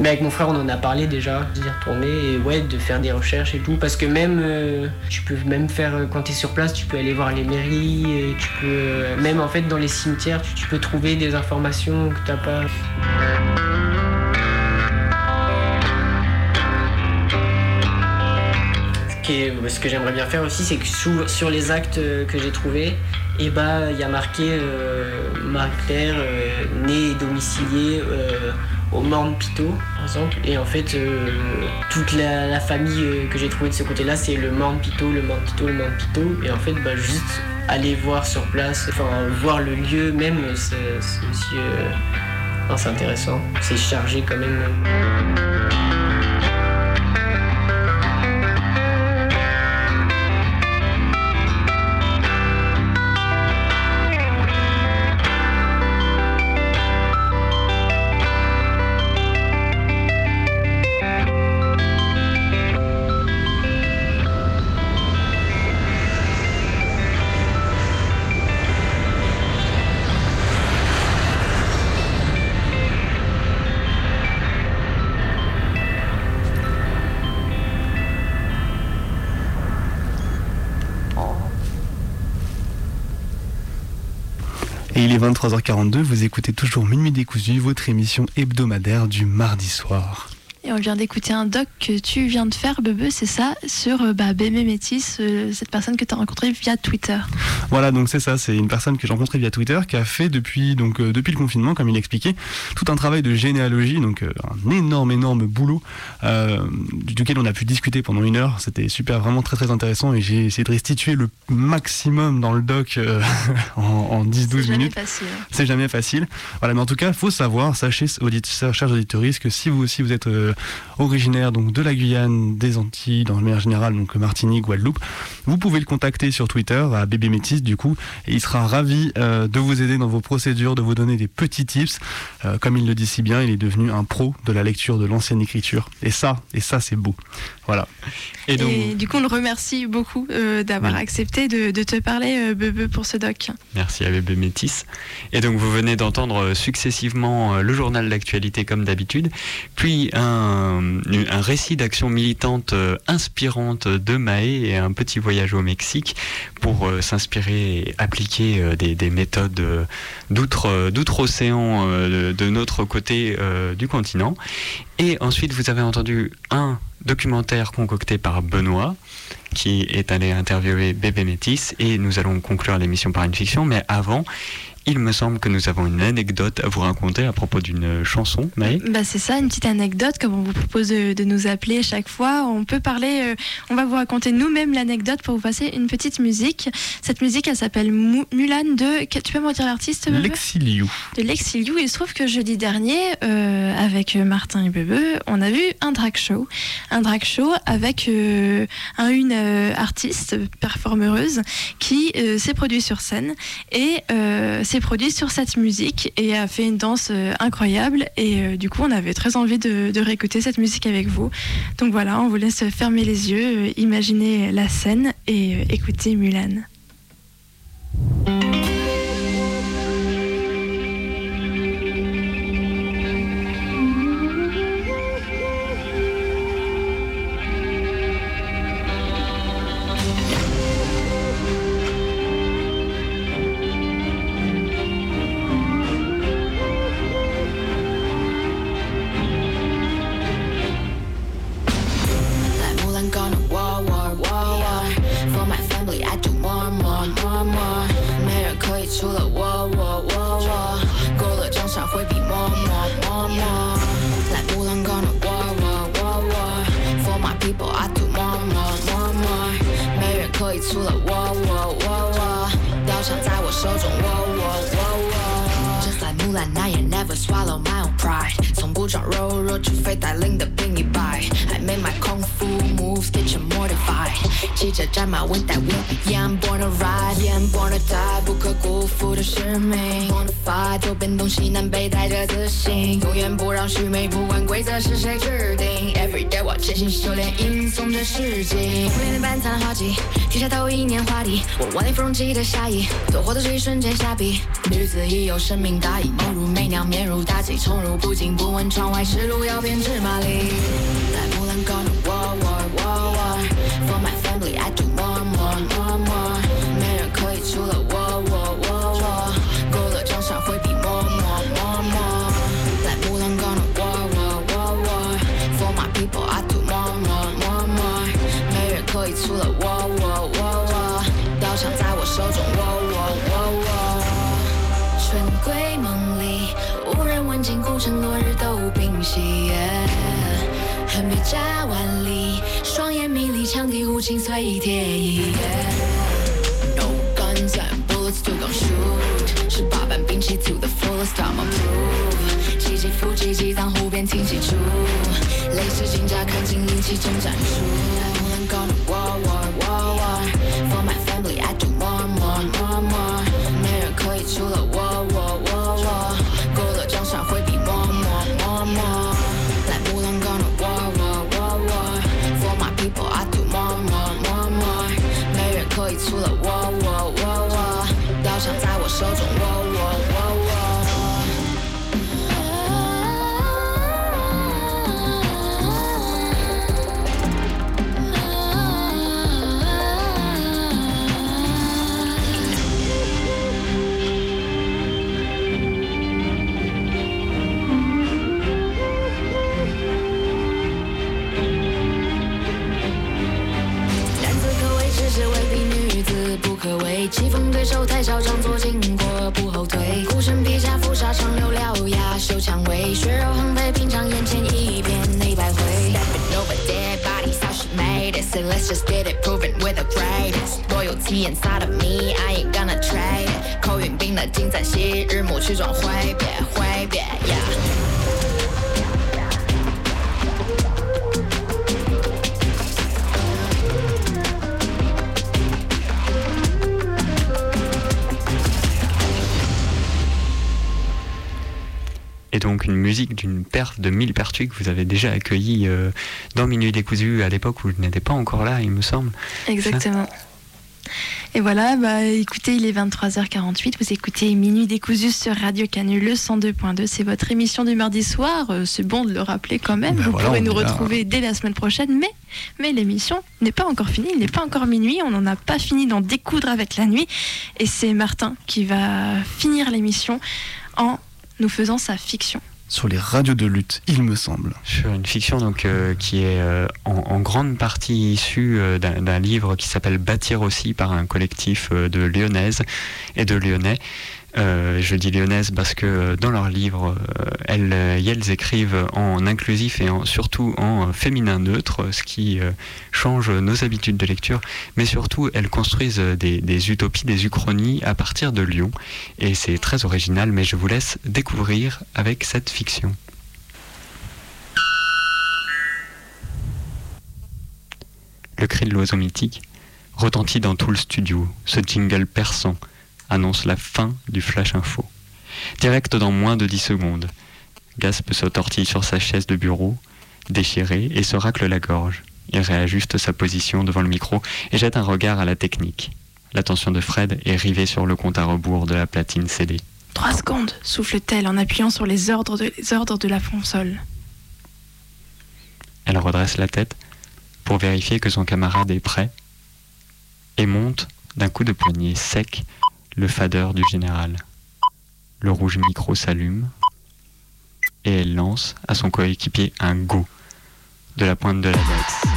mais avec mon frère, on en a parlé déjà, d'y retourner, et ouais, de faire des recherches et tout, parce que même, euh, tu peux même faire, quand t'es sur place, tu peux aller voir les mairies, tu peux, même en fait, dans les cimetières, tu, tu peux trouver des informations que t'as pas. Ce que j'aimerais bien faire aussi, c'est que sur, les actes euh, que j'ai trouvés, eh bah, il y a marqué euh, Marie-Claire, euh, née et domiciliée au Morne Pito, par exemple. Et en fait, toute la, famille que j'ai trouvée de ce côté-là, c'est le Morne Pito, le Morne Pito, le Morne Pito. Et en fait, bah, juste aller voir sur place, enfin, voir le lieu même, c'est aussi. intéressant. C'est chargé quand même. 23h42, vous écoutez toujours Minuit décousu, votre émission hebdomadaire du mardi soir. On vient d'écouter un doc que tu viens de faire, Bebe, c'est ça, sur euh, bah, Bémé Métis, euh, cette personne que tu as rencontrée via Twitter. Voilà, donc c'est ça, c'est une personne que j'ai rencontrée via Twitter qui a fait depuis, donc, euh, depuis le confinement, comme il expliquait, tout un travail de généalogie, donc un énorme, énorme boulot duquel on a pu discuter pendant une heure. C'était super, vraiment très, très intéressant et j'ai essayé de restituer le maximum dans le doc en, 10-12 minutes. Facile. Hein. C'est jamais facile. Voilà, mais en tout cas, il faut savoir, sachez, auditeurs, chers auditeurs, que si vous aussi vous êtes originaire donc de la Guyane, des Antilles, dans le meilleur général, donc Martinique, Guadeloupe. Vous pouvez le contacter sur Twitter à Bébé Métis du coup, et il sera ravi euh, de vous aider dans vos procédures, de vous donner des petits tips. Euh, comme il le dit si bien, il est devenu un pro de la lecture de l'ancienne écriture. Et ça, et ça c'est beau. Voilà. Et, du coup, on le remercie beaucoup euh, d'avoir accepté de, te parler, Bebe, pour ce doc. Merci à Bébé Métis. Et donc, vous venez d'entendre successivement le journal d'actualité comme d'habitude, puis un, un récit d'action militante euh, inspirante de Maé et un petit voyage au Mexique pour euh, s'inspirer et appliquer euh, des, méthodes d'outre-océan de, notre côté du continent. Et ensuite, vous avez entendu un documentaire concocté par Benoît qui est allé interviewer Bébé Métis et nous allons conclure l'émission par une fiction mais avant il me semble que nous avons une anecdote à vous raconter à propos d'une chanson, Maë. Bah c'est ça, une petite anecdote, comme on vous propose de, nous appeler chaque fois. On peut parler, euh, on va vous raconter nous-mêmes l'anecdote pour vous passer une petite musique. Cette musique, elle s'appelle Mulan de. Tu peux me redire l'artiste Lexiliou. De Lexiliou. Il se trouve que jeudi dernier, euh, avec Martin et Bebe, on a vu un drag show. Un drag show avec euh, un, une artiste, performeuse, qui s'est produit sur scène. Et s'est produit sur cette musique et a fait une danse euh, incroyable. Et euh, du coup, on avait très envie de, de, réécouter cette musique avec vous. Donc voilà, on vous laisse fermer les yeux, euh, imaginer la scène et écouter Mulan. 除了我我我我，刀枪在我手中我我我我。Just like Mulan, I'll never swallow my own pride，从不装柔弱，除非带领的兵一败。I make my own fight。sketchin' mortified. 骑着战马温带我 Yeah I'm born a ride. Yeah i'm born a die. 不可辜负的使命。Born a fight. 走遍东西南北带着自信。永远不让须眉不管规则是谁制定。Every day 我潜心修炼吟诵着诗经苦练了半藏豪情摘下头一年华丽。我万里风中起的霞衣做我的是一瞬间傻逼女子亦有生命大义懵如媚娘面如妲己宠辱不惊不问窗外湿路要变策马力来 moonlight go 手中，我我我我。春闺梦里，无人问津，孤城落日都冰息。横眉扎万里，双眼迷离，羌笛胡琴碎铁衣。No guns and bullets still gon' shoot，十八般兵器 to the fullest，I'ma prove。起起伏击，激荡湖边听戏出，泪湿金甲，看尽灵气征战术。Que vous avez déjà accueilli euh, dans Minuit décousu à l'époque où je n'étais pas encore là, il me semble. Exactement. Et voilà, bah, écoutez, il est 23h48, vous écoutez Minuit décousu sur Radio Canu, le 102.2, c'est votre émission du mardi soir, euh, c'est bon de le rappeler quand même, Ben vous voilà, pourrez nous là. retrouver dès la semaine prochaine, mais, mais l'émission n'est pas encore finie, il n'est pas encore minuit, on n'en a pas fini d'en découdre avec la nuit, et c'est Martin qui va finir l'émission en nous faisant sa fiction. Sur les radios de lutte, il me semble. Sur une fiction donc euh, qui est euh, en, grande partie issue euh, d'un livre qui s'appelle Bâtir aussi par un collectif de lyonnaises et de lyonnais. Euh, je dis lyonnaises parce que euh, dans leur livre, euh, elles, écrivent en inclusif et surtout en féminin neutre, ce qui change nos habitudes de lecture, mais surtout elles construisent des, des utopies, des uchronies à partir de Lyon. Et c'est très original, mais je vous laisse découvrir avec cette fiction. Le cri de l'oiseau mythique retentit dans tout le studio. Ce jingle perçant annonce la fin du flash info. Direct dans moins de 10 secondes. Gasp se tortille sur sa chaise de bureau, déchirée, et se racle la gorge. Il réajuste sa position devant le micro et jette un regard à la technique. L'attention de Fred est rivée sur le compte à rebours de la platine CD. Trois secondes, souffle-t-elle en appuyant sur les ordres de, les ordres de la console. Elle redresse la tête pour vérifier que son camarade est prêt et monte d'un coup de poignet sec le fader du général. Le rouge micro s'allume et elle lance à son coéquipier un go de la pointe de la baisse.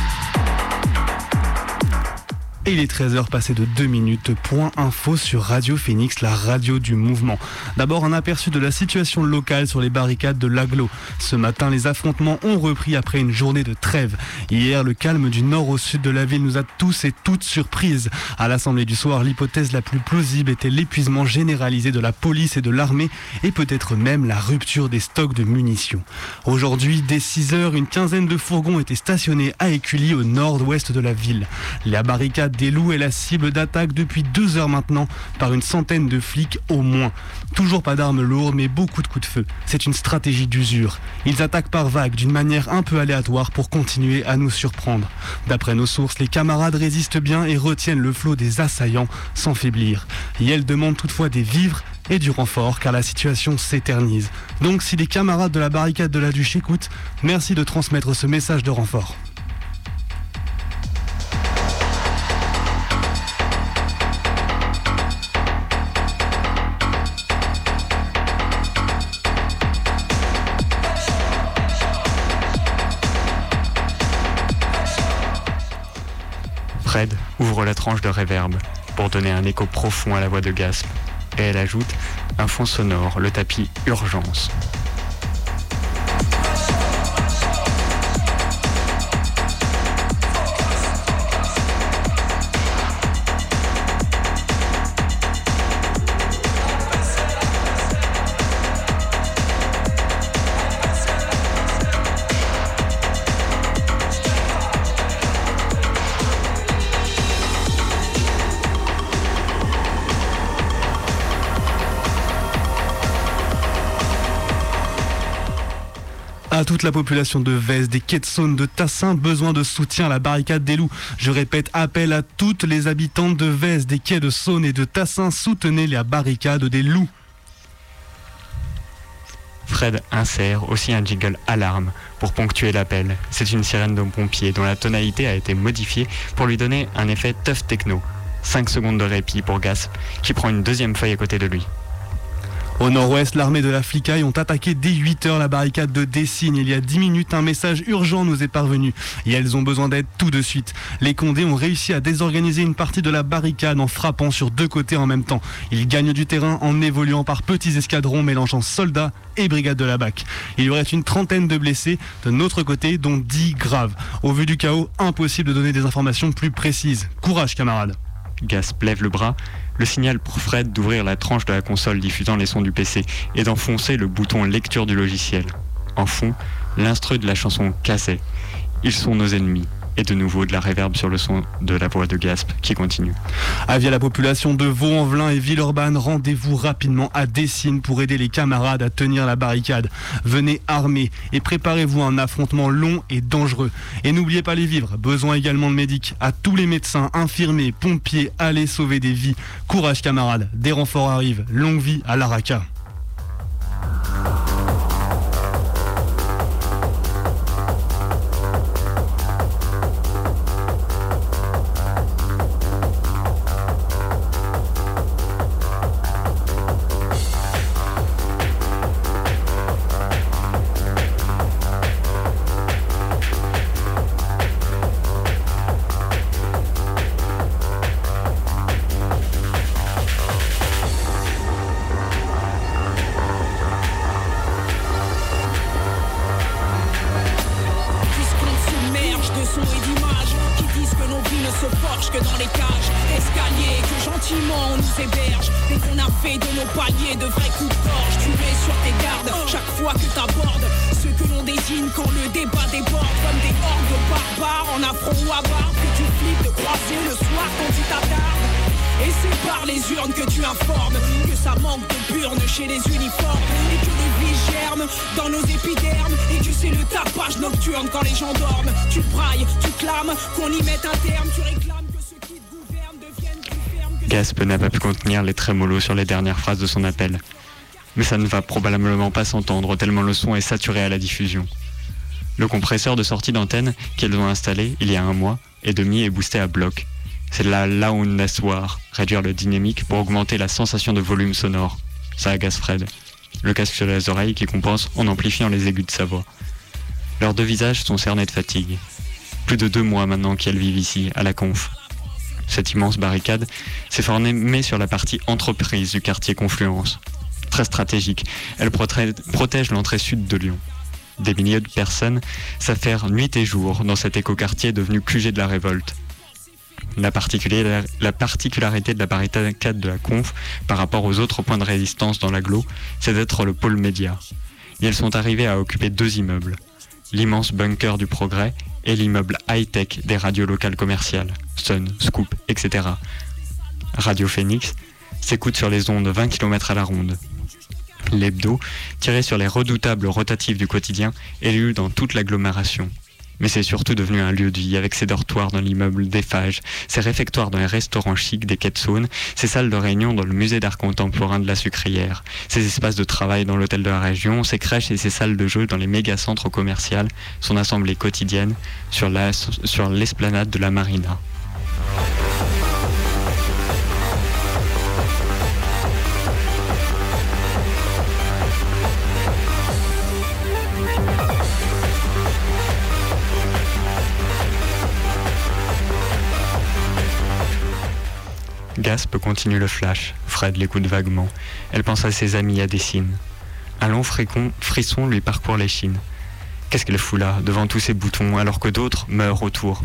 Et il est 13h passé de 2 minutes. Point info sur Radio Phoenix, la radio du mouvement. D'abord un aperçu de la situation locale sur les barricades de l'Aglo. Ce matin, les affrontements ont repris après une journée de trêve. Hier, le calme du nord au sud de la ville nous a tous et toutes surprises. À l'Assemblée du soir, l'hypothèse la plus plausible était l'épuisement généralisé de la police et de l'armée et peut-être même la rupture des stocks de munitions. Aujourd'hui, dès 6 heures, une quinzaine de fourgons étaient stationnés à Écully au nord-ouest de la ville. La barricade des loups est la cible d'attaque depuis deux heures maintenant par une centaine de flics au moins. Toujours pas d'armes lourdes mais beaucoup de coups de feu. C'est une stratégie d'usure. Ils attaquent par vagues d'une manière un peu aléatoire pour continuer à nous surprendre. D'après nos sources, les camarades résistent bien et retiennent le flot des assaillants sans faiblir. Et elles demandent toutefois des vivres et du renfort car la situation s'éternise. Donc si les camarades de la barricade de la Duche écoutent, merci de transmettre ce message de renfort. La tranche de réverb pour donner un écho profond à la voix de Gasp. Et elle ajoute un fond sonore, le tapis urgence. Toute la population de Vez, des quais de Saône, de Tassin, besoin de soutien à la barricade des loups. Je répète, appel à toutes les habitantes de Vez, des quais de Saône et de Tassin, soutenez la barricade des loups. Fred insère aussi un jingle alarme pour ponctuer l'appel. C'est une sirène de pompier dont la tonalité a été modifiée pour lui donner un effet tough techno. 5 secondes de répit pour Gasp qui prend une deuxième feuille à côté de lui. Au nord-ouest, l'armée de la Flicaille ont attaqué dès 8 heures la barricade de Dessines. Il y a 10 minutes, un message urgent nous est parvenu. Et elles ont besoin d'aide tout de suite. Les Condés ont réussi à désorganiser une partie de la barricade en frappant sur deux côtés en même temps. Ils gagnent du terrain en évoluant par petits escadrons mélangeant soldats et brigades de la BAC. Il y aurait une trentaine de blessés de notre côté, dont 10 graves. Au vu du chaos, impossible de donner des informations plus précises. Courage, camarades. Gasp lève le bras, le signal pour Fred d'ouvrir la tranche de la console diffusant les sons du PC et d'enfoncer le bouton lecture du logiciel. En fond, l'instru de la chanson cassait. Ils sont nos ennemis et de nouveau de la réverbe sur le son de la voix de Gasp qui continue. Avis à la population de Vaux-en-Velin et Villeurbanne, rendez-vous rapidement à Dessines pour aider les camarades à tenir la barricade. Venez armés et préparez-vous à un affrontement long et dangereux. Et n'oubliez pas les vivres, besoin également de médics. À tous les médecins, infirmiers, pompiers, allez sauver des vies. Courage camarades, des renforts arrivent. Longue vie à l'ARACA. Dernières phrases de son appel. Mais ça ne va probablement pas s'entendre tellement le son est saturé à la diffusion. Le compresseur de sortie d'antenne qu'elles ont installé il y a un mois et demi est boosté à bloc. C'est la asseoir, réduire le dynamique pour augmenter la sensation de volume sonore. Ça agace Fred. Le casque sur les oreilles qui compense en amplifiant les aigus de sa voix. Leurs deux visages sont cernés de fatigue. Plus de deux mois maintenant qu'elles vivent ici, à la conf. Cette immense barricade s'est formée sur la partie entreprise du quartier Confluence. Très stratégique, elle protège l'entrée sud de Lyon. Des milliers de personnes s'affairent nuit et jour dans cet écoquartier devenu QG de la révolte. La particularité de la barricade de la conf par rapport aux autres points de résistance dans l'agglo, c'est d'être le pôle média. Et elles sont arrivées à occuper deux immeubles. L'immense bunker du progrès et l'immeuble high-tech des radios locales commerciales, Sun, Scoop, etc. Radio Phoenix s'écoute sur les ondes 20 km à la ronde. L'hebdo, tiré sur les redoutables rotatifs du quotidien, est lu dans toute l'agglomération. Mais c'est surtout devenu un lieu de vie avec ses dortoirs dans l'immeuble d'Eiffage, ses réfectoires dans les restaurants chics des Saône, ses salles de réunion dans le musée d'art contemporain de la Sucrière, ses espaces de travail dans l'hôtel de la région, ses crèches et ses salles de jeux dans les méga-centres commerciaux, son assemblée quotidienne sur l'esplanade de la Marina. Gasp continue le flash. Fred l'écoute vaguement. Elle pense à ses amis à Dessines. Un long frisson lui parcourt l'échine. Qu'est-ce qu'elle fout là, devant tous ces boutons, alors que d'autres meurent autour?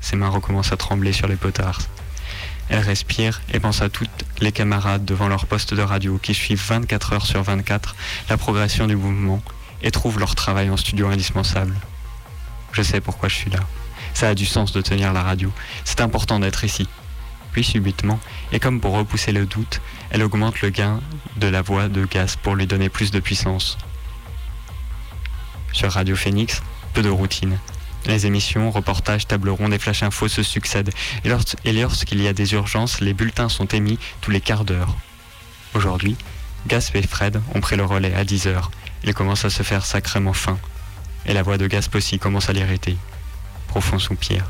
Ses mains recommencent à trembler sur les potards. Elle respire et pense à toutes les camarades devant leur poste de radio qui suivent 24 heures sur 24 la progression du mouvement et trouvent leur travail en studio indispensable. Je sais pourquoi je suis là. Ça a du sens de tenir la radio. C'est important d'être ici. Subitement, et comme pour repousser le doute, elle augmente le gain de la voix de Gas pour lui donner plus de puissance. Sur Radio Phoenix, peu de routine. Les émissions, reportages, tables rondes et flash infos se succèdent. Et lorsqu'il y a des urgences, les bulletins sont émis tous les quarts d'heure. Aujourd'hui, Gasp et Fred ont pris le relais à 10h. Il commence à se faire sacrément faim. Et la voix de Gasp aussi commence à l'irriter. Profond soupir.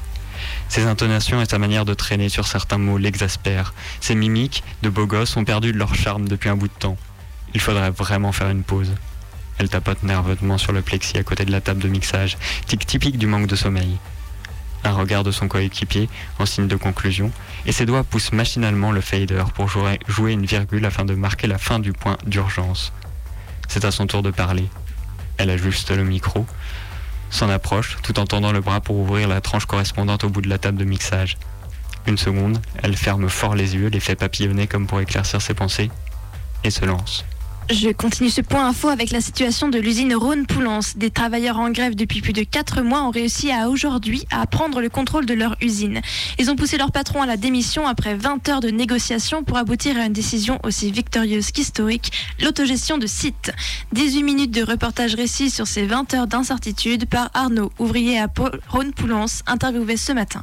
Ses intonations et sa manière de traîner sur certains mots l'exaspèrent. Ses mimiques de beau gosse ont perdu de leur charme depuis un bout de temps. Il faudrait vraiment faire une pause. Elle tapote nerveusement sur le plexi à côté de la table de mixage, tic typique du manque de sommeil. Un regard de son coéquipier en signe de conclusion, et ses doigts poussent machinalement le fader pour jouer, jouer une virgule afin de marquer la fin du point d'urgence. C'est à son tour de parler. Elle ajuste le micro, s'en approche tout en tendant le bras pour ouvrir la tranche correspondante au bout de la table de mixage. Une seconde, elle ferme fort les yeux, les fait papillonner comme pour éclaircir ses pensées, et se lance. Je continue ce point info avec la situation de l'usine Rhône-Poulence. Des travailleurs en grève depuis plus de 4 mois ont réussi à aujourd'hui à prendre le contrôle de leur usine. Ils ont poussé leur patron à la démission après 20 heures de négociations pour aboutir à une décision aussi victorieuse qu'historique, l'autogestion de site. 18 minutes de reportage récit sur ces 20 heures d'incertitude par Arnaud, ouvrier à Rhône-Poulence, interviewé ce matin.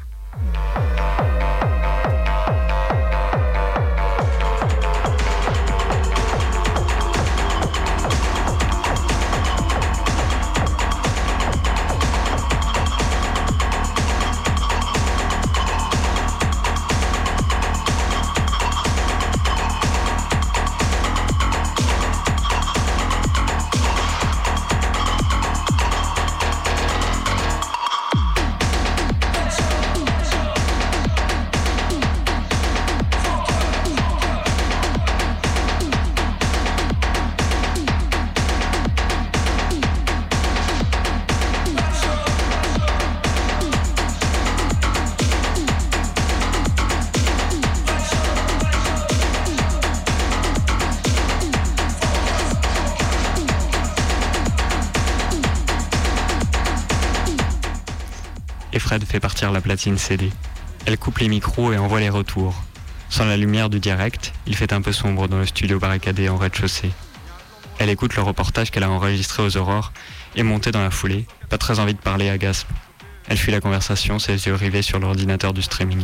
Fait partir la platine CD. Elle coupe les micros et envoie les retours. Sans la lumière du direct, il fait un peu sombre dans le studio barricadé en rez-de-chaussée. Elle écoute le reportage qu'elle a enregistré aux aurores et montée dans la foulée, pas très envie de parler à Gasp. Elle fuit la conversation, ses yeux rivés sur l'ordinateur du streaming.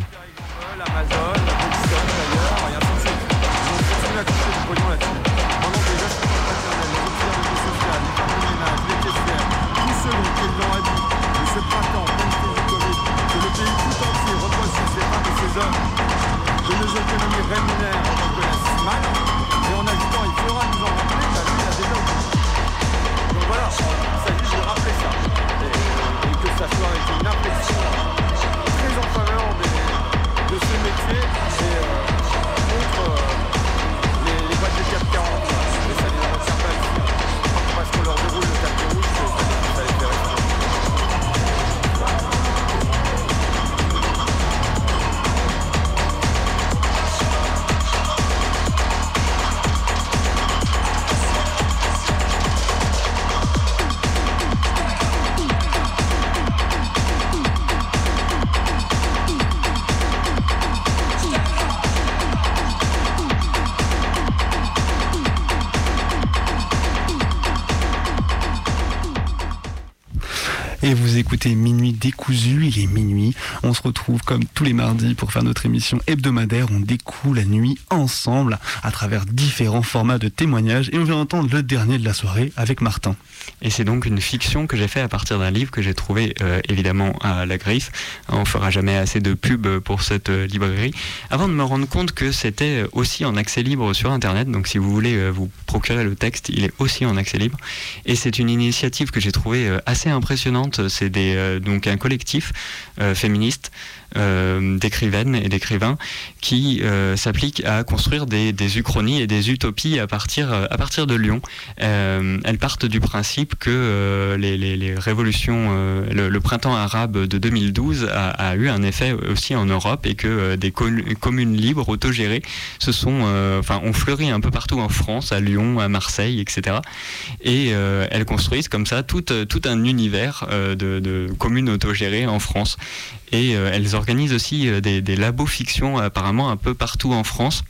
Écoutez Minuit décousu, il est minuit. On se retrouve comme tous les mardis pour faire notre émission hebdomadaire. On découle la nuit ensemble à travers différents formats de témoignages. Et on vient entendre le dernier de la soirée avec Martin. Et c'est donc une fiction que j'ai fait à partir d'un livre que j'ai trouvé euh, évidemment à la griffe. On fera jamais assez de pub pour cette euh, librairie. Avant de me rendre compte que c'était aussi en accès libre sur Internet. Donc si vous voulez euh, vous procurer le texte, il est aussi en accès libre. Et c'est une initiative que j'ai trouvée assez impressionnante c'est euh, donc un collectif euh, féministe euh, d'écrivaines et d'écrivains qui euh, s'appliquent à construire des, uchronies et des utopies à partir, à partir de Lyon. Euh, elles partent du principe que les, révolutions, le, printemps arabe de 2012 a, a, eu un effet aussi en Europe et que des communes libres, autogérées, se sont, enfin, ont fleuri un peu partout en France, à Lyon, à Marseille, etc. Et elles construisent comme ça tout, tout un univers de, de communes autogérées en France. Et elles organisent aussi euh, des, labos fiction apparemment un peu partout en France.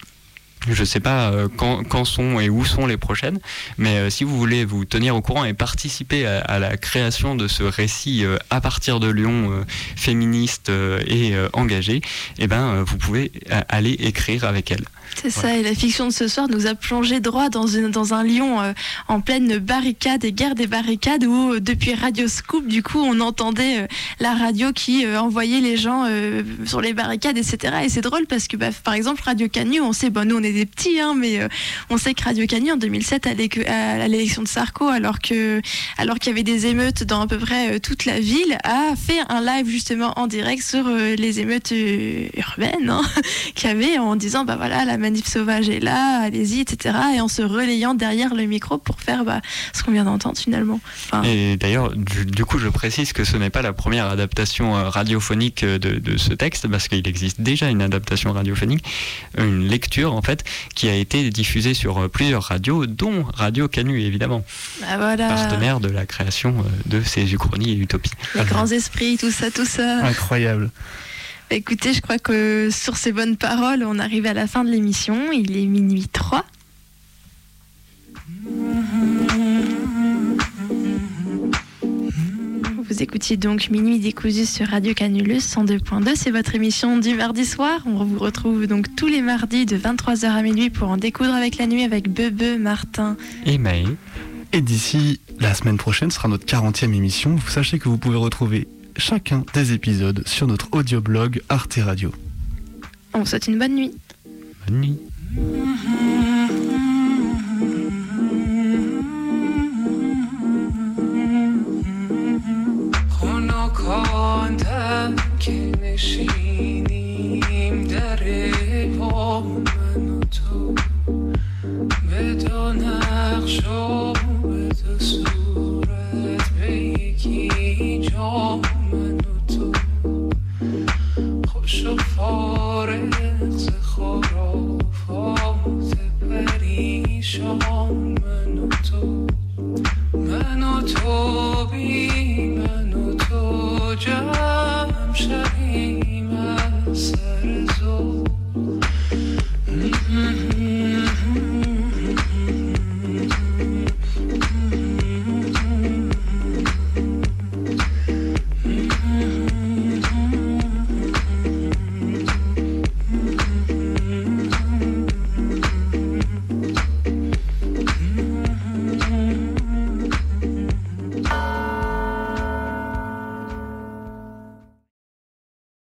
Je ne sais pas euh, quand, sont et où sont les prochaines, mais euh, si vous voulez vous tenir au courant et participer à, la création de ce récit euh, à partir de Lyon euh, féministe et engagé, eh ben, vous pouvez aller écrire avec elle. C'est ça, et la fiction de ce soir nous a plongé droit dans, une, dans un Lyon euh, en pleine barricade et guerre des barricades où euh, depuis Radio Scoop, du coup, on entendait euh, la radio qui envoyait les gens sur les barricades, etc. Et c'est drôle parce que, bah, par exemple, Radio Canu, on sait, bon, nous on est des petits, hein, mais on sait que Radio Canu en 2007 allait que- à l'élection de Sarko, alors que alors qu'il y avait des émeutes dans à peu près toute la ville, a fait un live justement en direct sur les émeutes urbaines hein, qu'il y avait en disant bah voilà la manif sauvage est là, allez-y, etc. Et en se relayant derrière le micro pour faire bah, ce qu'on vient d'entendre finalement. Enfin, Et d'ailleurs, du, du coup, je précise que ce n'est pas la première adaptation euh, radiophonique euh, de, de ce texte, parce qu'il existe déjà une adaptation radiophonique, une lecture en fait, qui a été diffusée sur euh, plusieurs radios, dont Radio Canu évidemment, bah voilà. partenaire de la création euh, de ces uchronies et utopies. Les grands esprits, tout ça, tout ça. Incroyable. Écoutez, je crois que sur ces bonnes paroles, on arrive à la fin de l'émission. Il est minuit 3. Vous écoutiez donc Minuit décousu sur Radio Canulus 102.2. C'est votre émission du mardi soir. On vous retrouve donc tous les mardis de 23h à minuit pour en découdre avec la nuit avec Bebe, Martin. Et Maë. Et d'ici la semaine prochaine sera notre 40e émission. Vous sachez que vous pouvez retrouver chacun des épisodes sur notre audioblog Arte Radio. On vous souhaite une bonne nuit. Bonne nuit. خونکاندم که نشینیم در با من و تو به دو نقش یکی جا من تو. خوش و فارغ ز خرافات تو. من تو بی